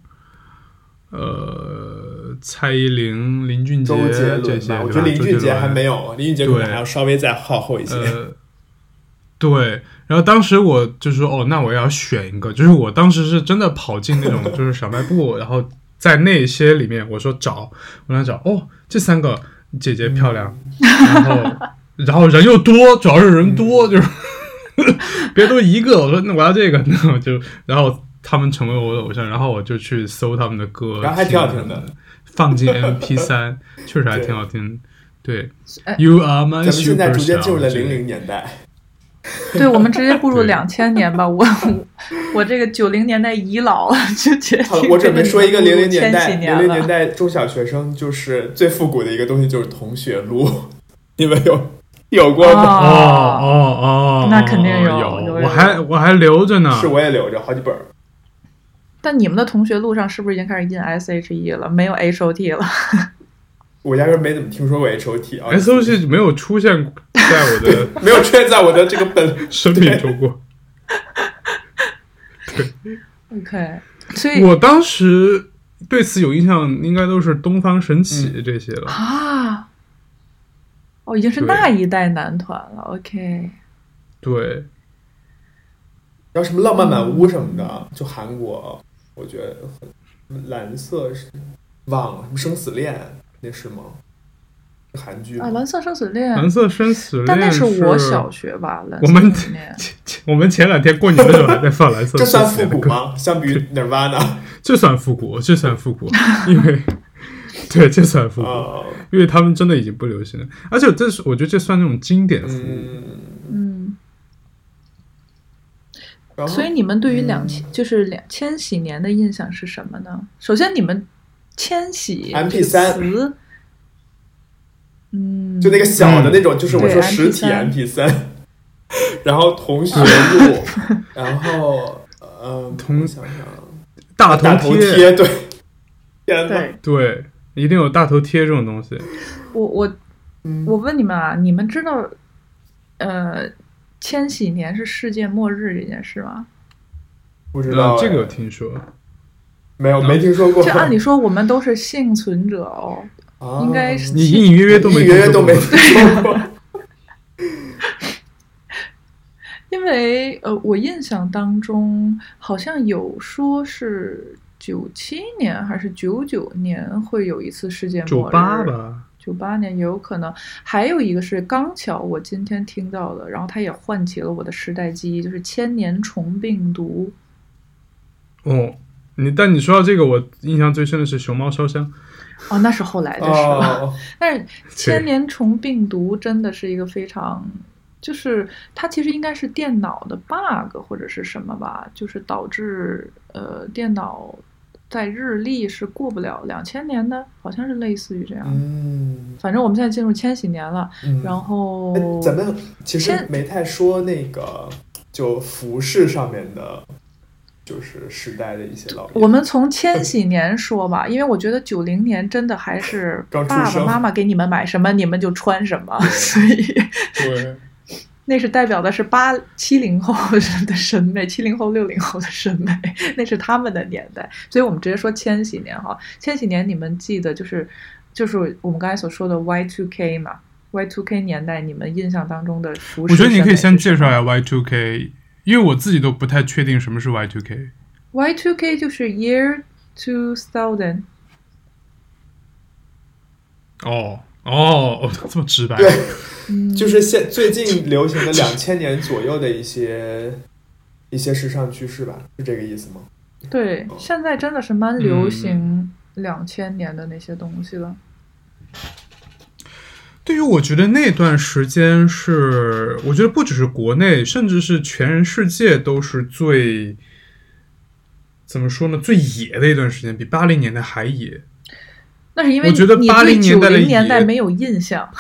S1: 呃，蔡依林、林俊杰这些，，我
S3: 觉得林俊杰还没有，林俊杰可能还要稍微再靠后一些。
S1: 呃，对，然后当时我就说，哦，那我也要选一个，就是我当时是真的跑进那种 就是小卖部，然后在那些里面，我说找，我想找，哦，这三个姐姐漂亮，然后然后人又多，主要是人多，就是 别都一个，我说那我要这个，那我就然后。他们成为我的偶像，然后我就去搜他们的歌，
S3: 然后还挺好听的，
S1: 放进 MP 三，确实还挺好听。对
S2: 哎
S1: ，You are my
S3: 咱们现在逐渐
S1: superstar，
S3: 进入了
S1: 这个
S3: 零零年代，
S2: 对，我们直接步入
S1: 对
S2: 两千年吧。我我这个九零年代遗老了，就觉得
S3: 好了，我准备说一个零零年代，
S2: 千禧年
S3: 零零年。代中小学生就是最复古的一个东西，就是同学录，你们有有过吗？
S1: 哦
S2: 哦，
S1: 哦哦，
S2: 那肯定有
S1: 有
S2: 有有
S1: 我还我还留着呢。
S3: 是我也留着好几本儿。
S2: 但你们的同学录上是不是已经开始印 SHE 了？没有 HOT 了？
S3: 我压根儿没怎么听说过 H O T 啊
S1: S O T 没有出现在我的
S3: 没有出现在我的这个本。
S1: 生命中过。
S2: 对 OK，所以
S1: 我当时对此有印象，应该都是东方神起这些了。
S2: 啊，哦，已经是那一代男团了。OK，
S1: 对，
S3: 然后什么浪漫满屋什么的，就韩国，我觉得很蓝色是忘了什么生死恋那是吗？韩剧
S2: 啊，蓝色生死恋，
S1: 蓝色生死恋
S2: 但那
S1: 是
S2: 我小学吧，蓝色
S1: 我们
S2: 生死恋
S1: 前前我们前两天过年的时候还在放蓝色
S3: 这算
S1: 生死恋的歌？
S3: 复古吗？相比于 Nirvana
S1: 这算复古，这算复古，因为 对，这算复古，
S3: 啊，
S1: 因为他们真的已经不流行了。而且这是我觉得这算那种经典服务。
S3: 嗯，
S2: 嗯，所以你们对于两
S3: 嗯。
S2: 千、就是两千禧年的印象是什么呢？首先，你们千禧
S3: MP3
S2: 这个词，嗯，
S3: 就那个小的那种，就是我说实体
S2: MP3
S3: MP 三，然后同学录，然后呃，
S1: 同
S3: 我想想，
S1: 大
S3: 大头
S1: 头贴，
S3: 对，天呐，
S2: 对。
S1: 对，一定有大头贴这种东西。
S2: 我我
S3: 嗯
S2: 我问你们啊，你们知道呃千禧年是世界末日这件事吗？
S3: 不知道
S1: 呃，这个有
S3: 哎
S1: 听说。
S3: 没有没听说过
S2: 这，按理说我们都是幸存者哦，
S3: 啊
S2: 应该是
S1: 你隐隐约约都没
S3: 隐隐约约都没
S1: 听说过
S3: 听说过，
S2: 因为呃，我印象当中好像有说是九七年还是九九年会有一次世界
S1: 九
S2: 末日，
S1: 八吧，
S2: 九八年也有可能。还有一个是刚巧我今天听到的，然后它也唤起了我的时代记忆，就是千年虫病毒。
S1: 哦，你但你说到这个，我印象最深的是熊猫烧香。
S2: 哦，那是后来的事了。
S3: 哦，
S2: 但是千年虫病毒真的是一个非常，就是它其实应该是电脑的 bug 或者是什么吧，就是导致呃电脑在日历是过不了两千年的，好像是类似于这样。
S3: 嗯，
S2: 反正我们现在进入千禧年了，
S3: 嗯。
S2: 然后
S3: 哎咱们其实没太说那个就服饰上面的，就是时代的一些老
S2: 我们从千禧 年说吧，因为我觉得九零年真的还是爸爸妈妈给你们买什么，你们就穿什么，所以
S1: 对，
S2: 那是代表的是八七零后的审美，七零后六零后的审美，那是他们的年代，所以我们直接说千禧年哈。千禧年你们记得就是就是我们刚才所说的 Y two K 嘛，Y two K 年代你们印象当中的服饰，
S1: 我觉得你可以先介绍一下 Y two K，因为我自己都不太确定什么是 Y two K。
S2: Y two K 就是 Year two thousand，
S1: 哦哦哦，这么直白。
S3: 就是现最近流行的两千年左右的一些一些时尚趋势吧，是这个意思吗？
S2: 对，现在真的是蛮
S1: 嗯
S2: 流行两千年的那些东西了。
S1: 对于我觉得那段时间是，我觉得不只是国内，甚至是全世界都是最怎么说呢，最野的一段时间，比八零年代还野。
S2: 那是因为
S1: 我觉得
S2: 你
S1: 80
S2: 对九
S1: 年代的
S2: 零年代没有印象。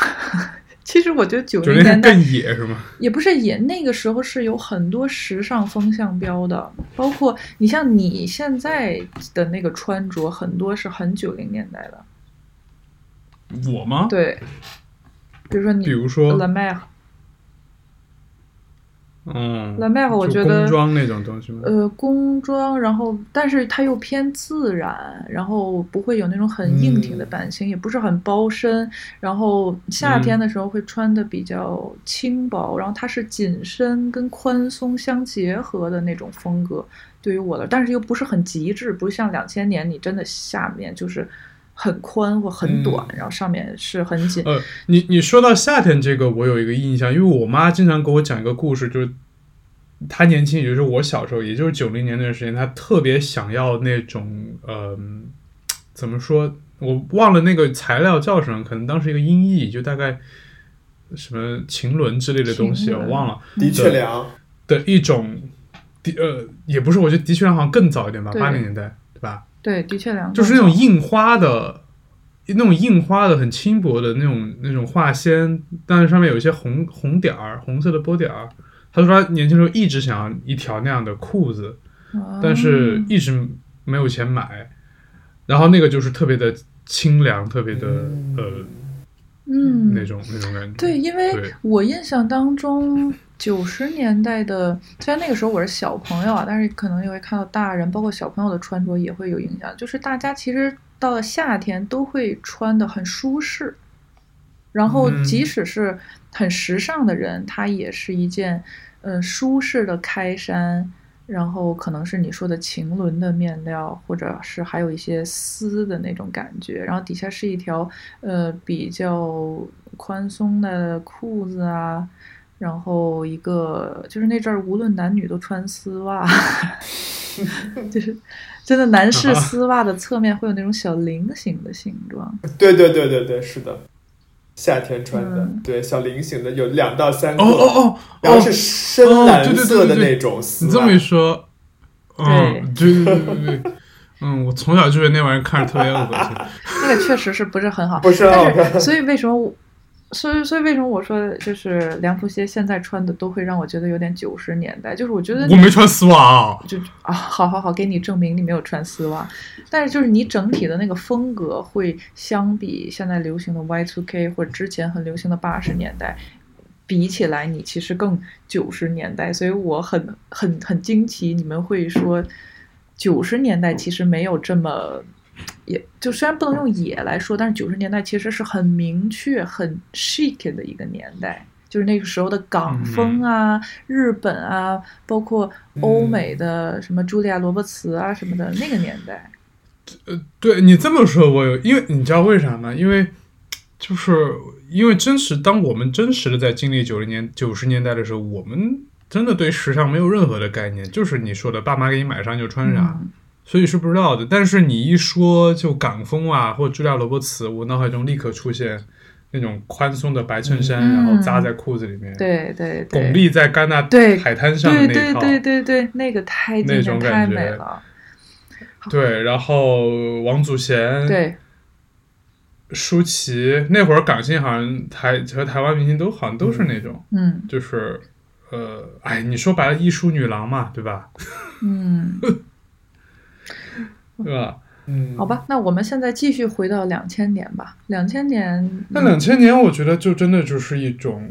S2: 其实我觉得九
S1: 九
S2: 零年代
S1: 更野是吗？
S2: 也不是也那个时候是有很多时尚风向标的，包括你像你现在的那个穿着，很多是很九零年代的。
S1: 我吗？
S2: 对，比如说你，
S1: 比如说
S2: Mer，
S1: 嗯。
S2: La Mer，我觉得
S1: 工装那种东西吗？
S2: 呃，工装，然后但是它又偏自然，然后不会有那种很硬挺的
S3: 嗯。
S2: 版型，也不是很包身，然后夏天
S1: 嗯。
S2: 的时候会穿的比较轻薄，然后它是紧身跟宽松相结合的那种风格，对于我的，但是又不是很极致，不是像两千年你真的下面就是很宽或很短，
S3: 嗯
S2: 然后上面是很紧，
S1: 呃，你你说到夏天这个，我有一个印象，因为我妈经常给我讲一个故事，就是她年轻，也就是我小时候，也就是九零年那段时间，她特别想要那种，呃，怎么说？我忘了那个材料叫什么，可能当时一个音译，就大概什么晴纶之类的东西，我忘了
S3: 的确良，
S1: 的一种，的呃，也不是，我觉得的确良好像更早一点吧，
S2: 对
S1: 八零年代，对吧？
S2: 对，的确两
S1: 就是那种印花的，那种印花的很轻薄的那种那种画线，但是上面有一些红红点儿，红色的波点儿。他说他年轻时候一直想要一条那样的裤子，但是一直没有钱买，然后那个就是特别的清凉，特别的呃
S2: 嗯，
S1: 那种那种感觉。
S2: 对，因为我印象当中，九十年代的，虽然那个时候我是小朋友啊，但是可能也会看到大人，包括小朋友的穿着也会有影响。就是大家其实到了夏天都会穿的很舒适，然后
S1: 嗯
S2: 即使是很时尚的人，他也是一件嗯、呃舒适的开衫。然后可能是你说的晴纶的面料，或者是还有一些丝的那种感觉，然后底下是一条呃比较宽松的裤子啊，然后一个就是那阵儿无论男女都穿丝袜，就是真的男士
S1: 啊
S2: 丝袜的侧面会有那种小菱形的形状，
S3: 对对对对对，是的，夏天穿的，
S2: 嗯
S3: 对小菱形的有两到三个，
S1: 哦哦哦
S3: 然后是
S1: 哦，
S3: 深蓝色的
S1: 对对
S3: 那种丝袜。
S1: 你这么一说，嗯，对对对对对，嗯，我从小就觉得那玩意儿看着特别恶心。
S2: 那个确实是不是很好，
S3: 不是很好看
S2: 但是所以为什么我？所以，所以为什么我说就是凉拖鞋现在穿的都会让我觉得有点九十年代？就是我觉得
S1: 我没穿丝袜啊，
S2: 就啊，好好好，给你证明你没有穿丝袜，但是就是你整体的那个风格会相比现在流行的 Y2K 或者之前很流行的八十年代比起来，你其实更九十年代，所以我很很很惊奇，你们会说九十年代其实没有这么。也就虽然不能用野来说，但是九十年代其实是很明确、很 chic 的一个年代，就是那个时候的港风啊、日本啊，包括欧美的什么茱莉亚·罗伯茨啊什么的那个年代。
S1: 呃对你这么说，我有，因为你知道为啥吗？因为就是因为真实，当我们真实的在经历九零年、九十年代的时候，我们真的对时尚没有任何的概念，就是你说的，爸妈给你买啥就穿啥。
S2: 嗯
S1: 所以是不知道的。但是你一说就港风啊，或者朱莉亚·罗伯茨，我脑海中立刻出现那种宽松的白衬衫，
S2: 嗯。
S1: 然后扎在裤子里面，
S2: 对对对，
S1: 巩俐在戛纳
S2: 对
S1: 海滩上的
S2: 对对
S1: 那一套，
S2: 对对对，那个太经
S1: 那种
S2: 典，太
S1: 感觉。
S2: 美了。
S1: 对然后王祖贤、
S2: 对，
S1: 舒淇，那会儿港星好像台和台湾明星都好像都是那种，
S2: 嗯。
S1: 就是呃，哎，你说白了，艺术女郎嘛，对吧？
S2: 嗯，
S1: 对吧？
S3: 嗯，
S2: 好吧，那我们现在继续回到两千年吧。两千年，
S1: 那两千年，我觉得就真的就是一种，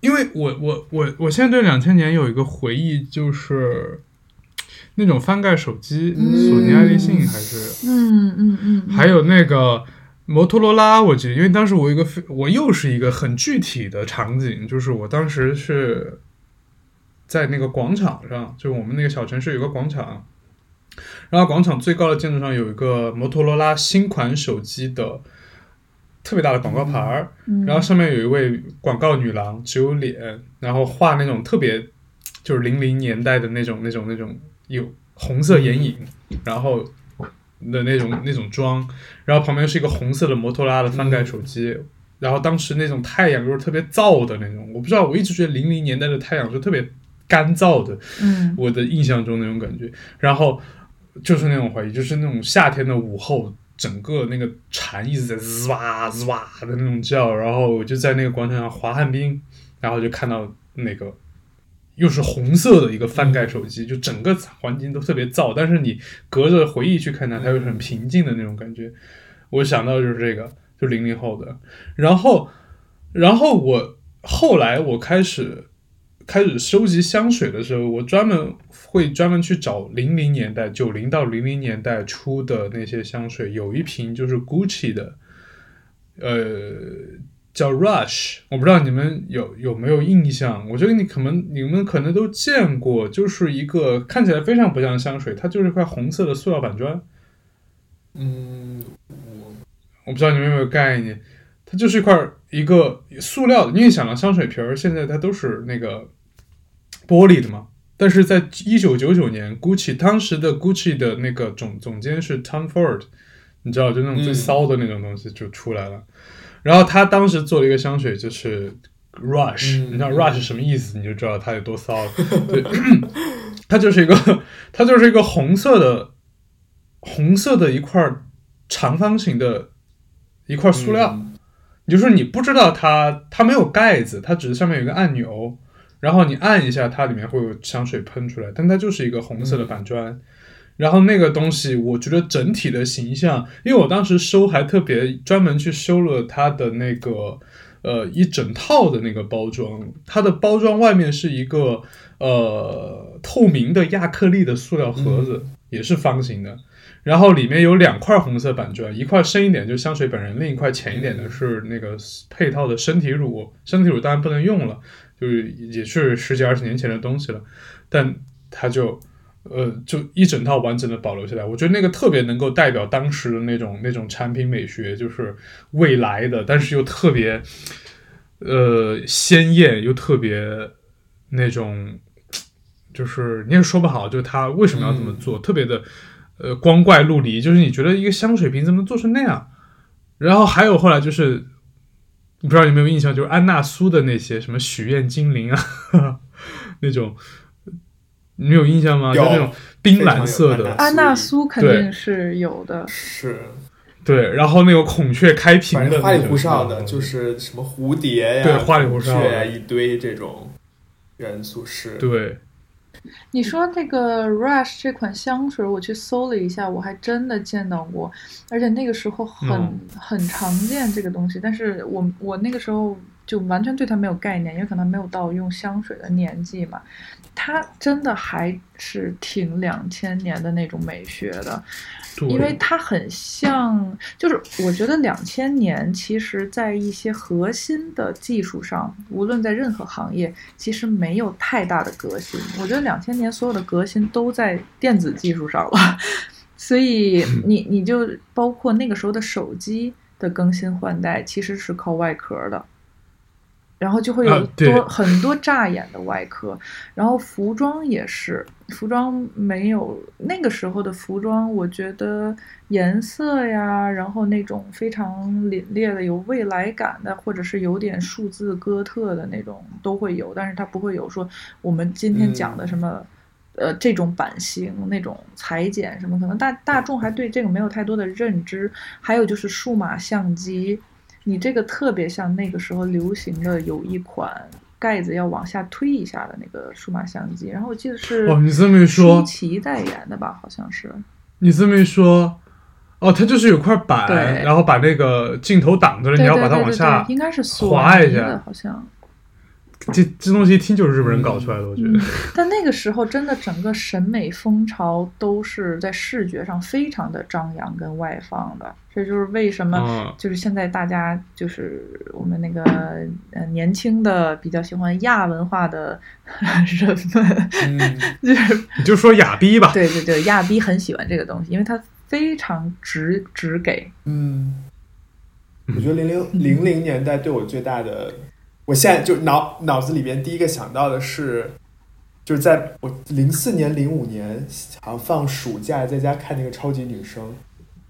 S1: 因为我我我我现在对两千年有一个回忆，就是那种翻盖手机，
S2: 嗯
S1: 索尼爱立信还是
S2: 嗯嗯嗯，
S1: 还有那个摩托罗拉，我记得，因为当时我有一个非我又是一个很具体的场景，就是我当时是在那个广场上，就我们那个小城市有个广场，然后广场最高的建筑上有一个摩托罗拉新款手机的特别大的广告牌儿，
S2: 嗯，
S1: 然后上面有一位广告女郎，只有脸，然后画那种特别就是零零年代的那种那种那种有红色眼影，然后的那种那种妆，然后旁边是一个红色的摩托罗拉的翻盖手机，然后当时那种太阳又是特别燥的那种，我不知道，我一直觉得零零年代的太阳是特别干燥的，
S2: 嗯。
S1: 我的印象中那种感觉，然后就是那种怀疑，就是那种夏天的午后，整个那个蝉一直在滋哇滋哇的那种叫，然后我就在那个广场上滑旱冰，然后就看到那个又是红色的一个翻盖手机，就整个环境都特别燥，但是你隔着回忆去看它，它又很平静的那种感觉。我想到就是这个，就零零后的，然后，然后我后来我开始开始收集香水的时候，我专门会专门去找零零年代、九零到零零年代出的那些香水，有一瓶就是 Gucci 的，呃，叫 Rush，我不知道你们有有没有印象？我觉得你可能你们可能都见过，就是一个看起来非常不像香水，它就是一块红色的塑料板砖。
S3: 嗯，
S1: 我我不知道你们有没有概念，它就是一块一个塑料的，因为想到香水瓶儿，现在它都是那个玻璃的嘛。但是在一九九九年，Gucci 当时的 Gucci 的那个总总监是 Tom Ford，你知道，就那种最
S3: 嗯。
S1: 骚的那种东西就出来了。然后他当时做了一个香水，就是 Rush，、
S3: 嗯。
S1: 你知道 Rush 什么意思，你就知道它有多骚了。对，它就是一个，它就是一个红色的，红色的一块长方形的一块塑料，
S3: 嗯。
S1: 就说你不知道它，它没有盖子，它只是上面有一个按钮，然后你按一下，它里面会有香水喷出来，但它就是一个红色的板砖。然后那个东西，我觉得整体的形象，因为我当时收还特别专门去收了它的那个呃一整套的那个包装，它的包装外面是一个呃透明的亚克力的塑料盒子，也是方形的，然后里面有两块红色板砖，一块深一点就是香水本人，另一块浅一点的是那个配套的身体乳，身体乳当然不能用了，就是也是十几二十年前的东西了，但它就。呃，就一整套完整的保留下来，我觉得那个特别能够代表当时的那种那种产品美学，就是未来的，但是又特别呃鲜艳，又特别那种，就是你也说不好，就是他为什么要这么做，特别的呃光怪陆离，就是你觉得一个香水瓶怎么做成那样？然后还有后来就是，不知道有没有印象，就是安娜苏的那些什么许愿精灵啊 那种。你有印象吗？就那种冰蓝色的
S2: 安娜苏肯定是有的，
S3: 是，
S1: 对。然后那个孔雀开屏的
S3: 花里胡哨的，就是什么蝴蝶呀，
S1: 对，花里胡哨
S3: 呀，一堆这种元素是。
S1: 对，
S2: 你说这个 Rush 这款香水，我去搜了一下，我还真的见到过，而且那个时候很很常见这个东西，但是我我那个时候就完全对它没有概念，因为可能没有到用香水的年纪嘛。它真的还是挺两千年的那种美学的，因为它很像，就是我觉得两千年其实在一些核心的技术上，无论在任何行业，其实没有太大的革新。我觉得两千年所有的革新都在电子技术上了，所以你你就包括那个时候的手机的更新换代，其实是靠外壳的。然后就会有多很多扎眼的外壳，然后服装也是，服装没有那个时候的服装，我觉得颜色呀，然后那种非常凛冽的、有未来感的，或者是有点数字哥特的那种都会有，但是它不会有说我们今天讲的什么，呃，这种版型、那种裁剪什么，可能大大众还对这个没有太多的认知。还有就是数码相机。你这个特别像那个时候流行的有一款盖子要往下推一下的那个数码相机，然后我记得是
S1: 哦，你这么一说，
S2: 舒淇代言的吧？好像是。
S1: 你这么一说，哦，它就是有块板，然后把那个镜头挡着了，你要把它往下
S2: 应该是
S1: 滑一下，
S2: 好像。
S1: 这这东西一听就是日本人搞出来的，我觉得。
S2: 但那个时候真的整个审美风潮都是在视觉上非常的张扬跟外放的，这就是为什么就是现在大家就是我们那个呃年轻的比较喜欢亚文化的人们，就是
S1: 你就说亚逼吧。
S2: 对对对，亚逼很喜欢这个东西，因为它非常直直给。
S3: 嗯，我觉得零零零零年代对我最大的。我现在就脑脑子里边第一个想到的是，就是在我零四年、零五年，好像放暑假在家看那个超级女声，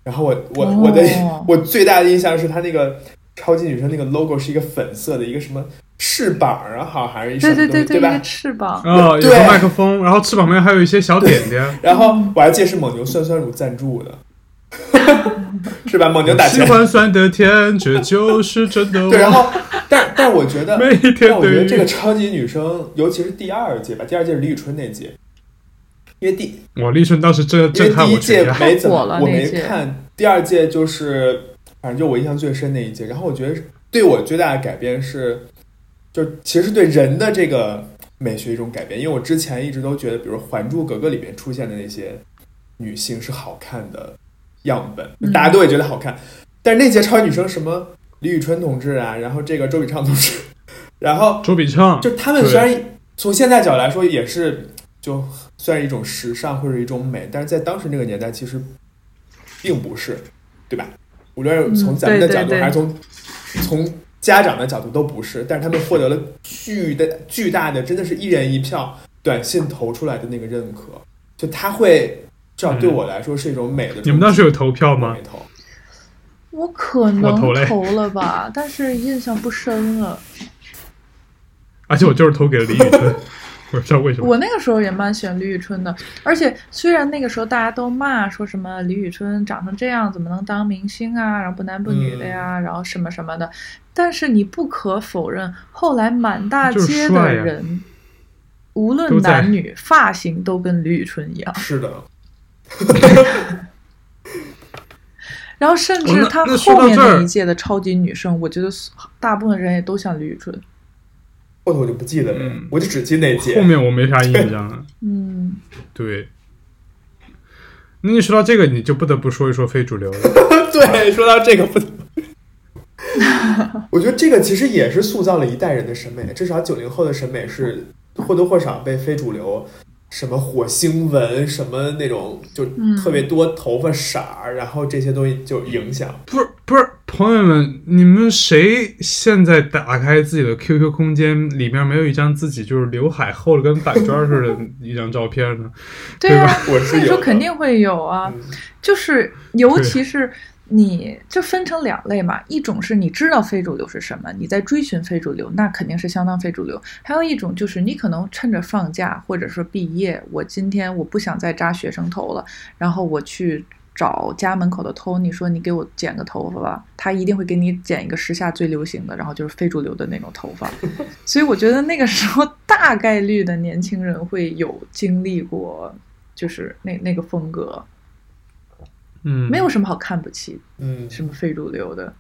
S3: 然后我我我的 我最大的印象是她那个超级女声那个 logo 是一个粉色的一个什么翅膀啊，好还是一
S2: 对对对
S3: 对吧？
S2: 翅膀。
S1: 啊，有个麦克风，然后翅膀旁边还有一些小点点，
S3: 然后我还记得是蒙牛酸酸乳赞助的，是吧？蒙牛打
S1: 钱，喜欢酸的甜，这就是真的。
S3: 对，然后。但但我觉得，但我觉得这个超级女生，尤其是第二届吧，第二届是李宇春那届，因为第
S1: 我李宇春当时真
S3: 因为第一届没怎
S2: 么，
S3: 我没看，第二届就是反正就我印象最深那一届。然后我觉得对我最大的改变是，就其实对人的这个美学一种改变，因为我之前一直都觉得，比如《还珠格格》里面出现的那些女性是好看的样本，大家都会觉得好看，但是那届超级女生什么？李宇春同志啊，然后这个周笔畅同志，然后
S1: 周笔畅，
S3: 就他们虽然从现在角度来说也是就算是一种时尚或者一种美，但是在当时那个年代其实并不是，对吧？无论是从咱们的角度还是从从家长的角度都不是，但是他们获得了巨的巨大的，真的是一人一票短信投出来的那个认可，就他会至少对我来说是一种美的。
S1: 你们当时有投票吗？
S3: 没投。
S2: 我可能投了吧，但是印象不深了。
S1: 而且我就是投给了李宇春，不知道为什么。
S2: 我那个时候也蛮喜欢李宇春的，而且虽然那个时候大家都骂说什么李宇春长成这样怎么能当明星啊，然后不男不女的呀，然后什么什么的，但是你不可否认，后来满大街的人，无论男女，发型都跟李宇春一样。
S3: 是的。
S2: 然后甚至她后面那一届的超级女生，我觉得大部分人也都像李宇春。
S3: 后头我就不记得了，
S1: 嗯
S3: 我就只记那届。
S1: 后面我没啥印象了。
S2: 嗯，
S1: 对，那你说到这个，你就不得不说一说非主流了。
S3: 对，说到这个不，我觉得这个其实也是塑造了一代人的审美，至少九零后的审美是或多或少被非主流。什么火星纹，什么那种就
S2: 嗯
S3: 特别多头发色儿，然后这些东西就影响。
S1: 不是不是，朋友们，你们谁现在打开自己的 QQ 空间，里面没有一张自己就是刘海厚的跟板砖似的一张照片呢？
S2: 对啊，
S3: 我是
S2: 那时候
S3: 有的
S2: 肯定会有啊，
S3: 嗯
S2: 就是尤其是你就分成两类嘛，一种是你知道非主流是什么，你在追寻非主流，那肯定是相当非主流；还有一种就是你可能趁着放假或者说毕业，我今天我不想再扎学生头了，然后我去。找家门口的 Tony 说：“你给我剪个头发吧。”他一定会给你剪一个时下最流行的，然后就是非主流的那种头发。所以我觉得那个时候大概率的年轻人会有经历过，就是那那个风格。
S1: 嗯，
S2: 没有什么好看不起
S3: 嗯，
S2: 什么非主流的，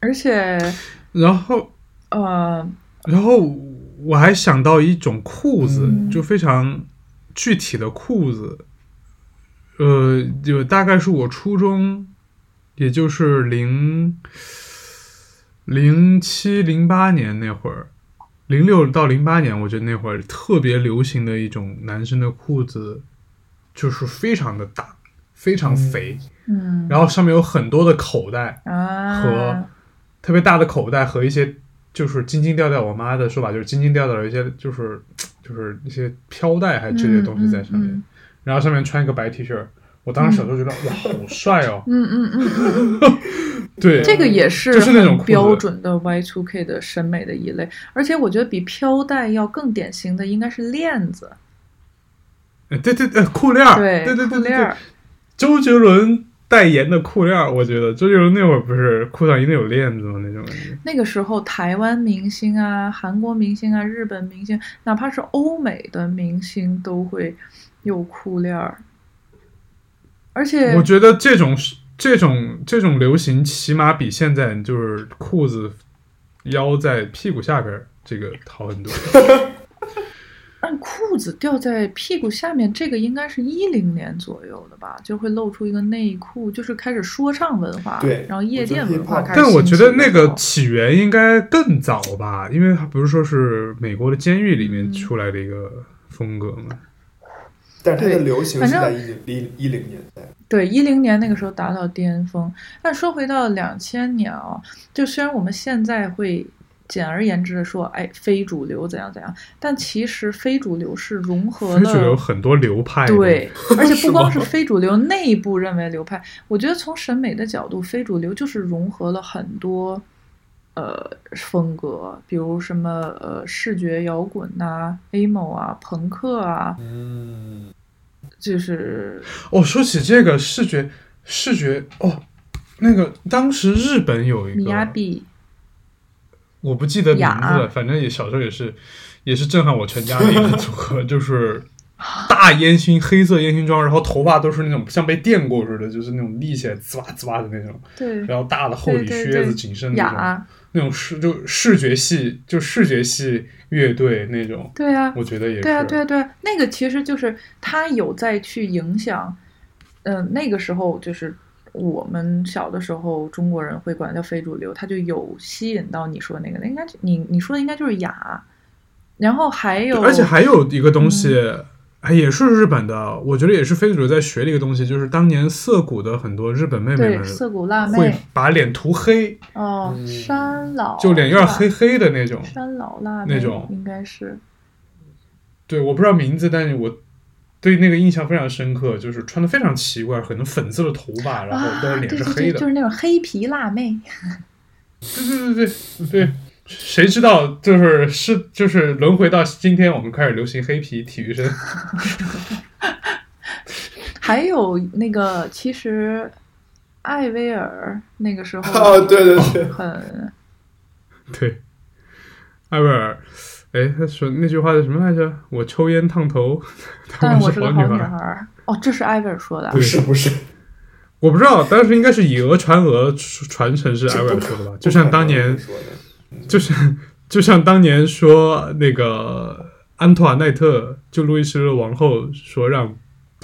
S2: 而且
S1: 然后
S2: 呃，
S1: 然后我还想到一种裤子，
S2: 嗯
S1: 就非常具体的裤子，呃，就大概是我初中，也就是零零七零八年那会儿，零六到零八年，我觉得那会儿特别流行的一种男生的裤子，就是非常的大，非常肥，
S2: 嗯，
S1: 然后上面有很多的口袋，
S2: 啊，
S1: 和特别大的口袋和一些就是斤斤调调，我妈的说法就是斤斤调调的一些就是 就是一些飘带还之类的东西在上面，
S2: 嗯
S1: 然后上面穿一个白 T 恤，我当时小时候觉得、哇好帅哦，
S2: 嗯嗯嗯
S1: 对，
S2: 这个也是
S1: 就是那种
S2: 标准的 Y two K 的审美的一类，而且我觉得比飘带要更典型的应该是链子，
S1: 呃对对对裤链儿，
S2: 对
S1: 对对对对对。
S2: 裤链儿，
S1: 周杰伦代言的裤链儿，我觉得周杰伦那会儿不是裤上一定有链子吗？那种感觉，
S2: 那个时候，台湾明星啊、韩国明星啊、日本明星，哪怕是欧美的明星，都会有裤链儿。而且
S1: 我，觉得这种这种这种流行，起码比现在就是裤子腰在屁股下边儿这个好很多。
S2: 按裤子掉在屁股下面，这个应该是一零年左右的吧，就会露出一个内裤，就是开始说唱文化，
S3: 对
S2: 然后夜店文化
S1: 但我觉得那个
S2: 起
S1: 源应该更早吧，因为它不是说是美国的监狱里面出来的一个风格嘛。
S3: 但是它的流行
S2: 反正
S3: 是在一零一一零年代。
S2: 对，一零年那个时候达到巅峰。但说回到两千年啊，就虽然我们现在会简而言之的说，哎，非主流怎样怎样，但其实非主流是融合
S1: 非主流
S2: 了。
S1: 很多流派，
S2: 对，而且不光
S3: 是
S2: 非主流内部认为流派，我觉得从审美的角度，非主流就是融合了很多呃风格，比如什么呃视觉摇滚呐、emo 啊、朋克啊，
S3: 嗯，
S2: 就是
S1: 哦，说起这个视觉视觉哦，那个当时日本有一
S2: 米亚
S1: 个，
S2: 比。
S1: 我不记得名字了，反正也小时候也是也是震撼我全家的一个组合，就是大烟熏黑色烟熏妆，然后头发都是那种像被电过似的，就是那种立起来滋哇滋哇的那种，
S2: 对，
S1: 然后大的厚底靴子、紧身那种。
S2: 雅，
S1: 那种视就视觉系就视觉系乐队那种，
S2: 对啊，
S1: 我觉得也是。
S2: 对啊，对啊，对啊，那个其实就是他有在去影响，嗯、那个时候就是我们小的时候，中国人会管它叫非主流，它就有吸引到你说的那个，那应该你你说的应该就是雅，然后还有，
S1: 而且还有一个东西，
S2: 嗯。
S1: 哎，也是日本的，我觉得也是非主流在学的一个东西，就是当年涩谷的很多日本妹妹们
S2: 对涩谷辣妹会
S1: 把脸涂黑，
S2: 哦，
S3: 嗯
S2: 山老
S1: 就脸有点黑黑的那种。
S2: 山老辣妹
S1: 那种
S2: 应该是。
S1: 对，我不知道名字，但是我对那个印象非常深刻，就是穿的非常奇怪，可能粉色的头发，然后但
S2: 啊，
S1: 是脸
S2: 对对对，
S1: 是黑的。
S2: 就是那种黑皮辣妹，
S1: 对对对对对，谁知道就是是就是轮回到今天，我们开始流行黑皮体育生。
S2: 还有那个其实艾薇儿那个时候
S3: 哦，对对对，
S2: 很
S1: 对，艾薇儿，哎，他说那句话叫什么来着？我抽烟烫头，
S2: 但我是个好女
S1: 孩。
S2: 孩。哦，这是艾薇儿说的啊。
S3: 不是不是，
S1: 我不知道，当时应该是以讹传讹，传承是艾薇儿说的吧？就像当年，就是就像当年说那个安托瓦奈特，就路易斯的王后说让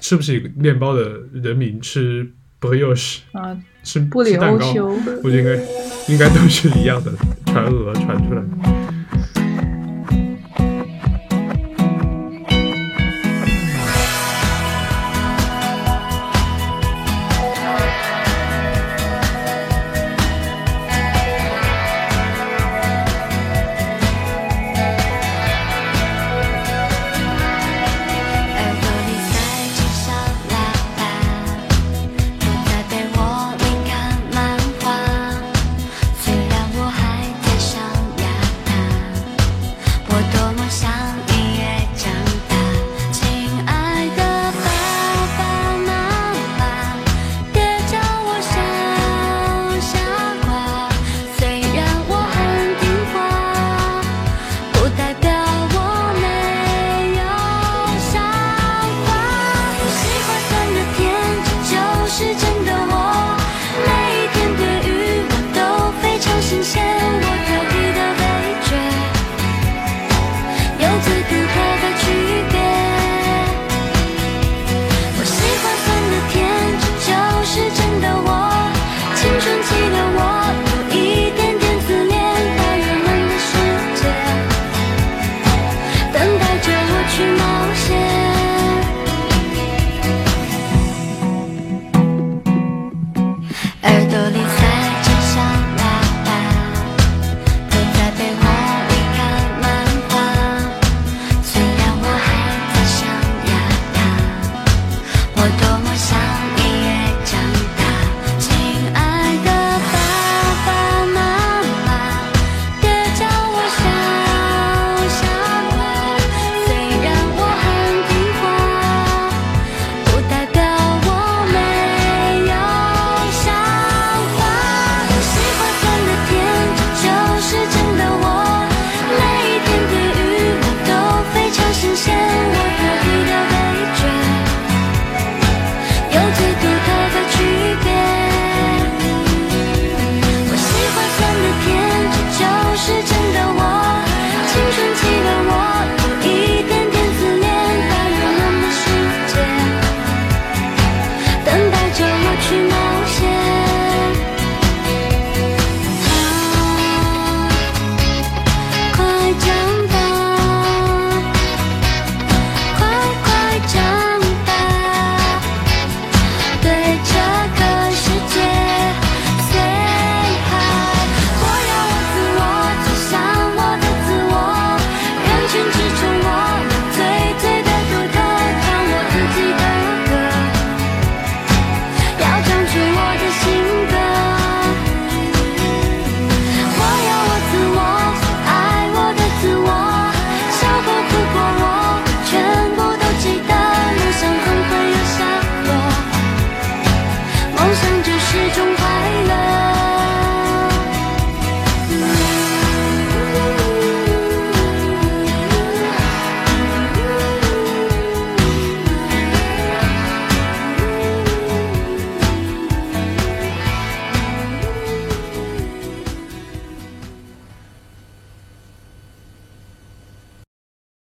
S1: 吃不起面包的人民吃 brioche，
S2: 啊，
S1: 吃
S2: 布里
S1: 吃蛋糕，
S2: 欧修。
S1: 我觉得应该应该都是一样的传讹传出来的。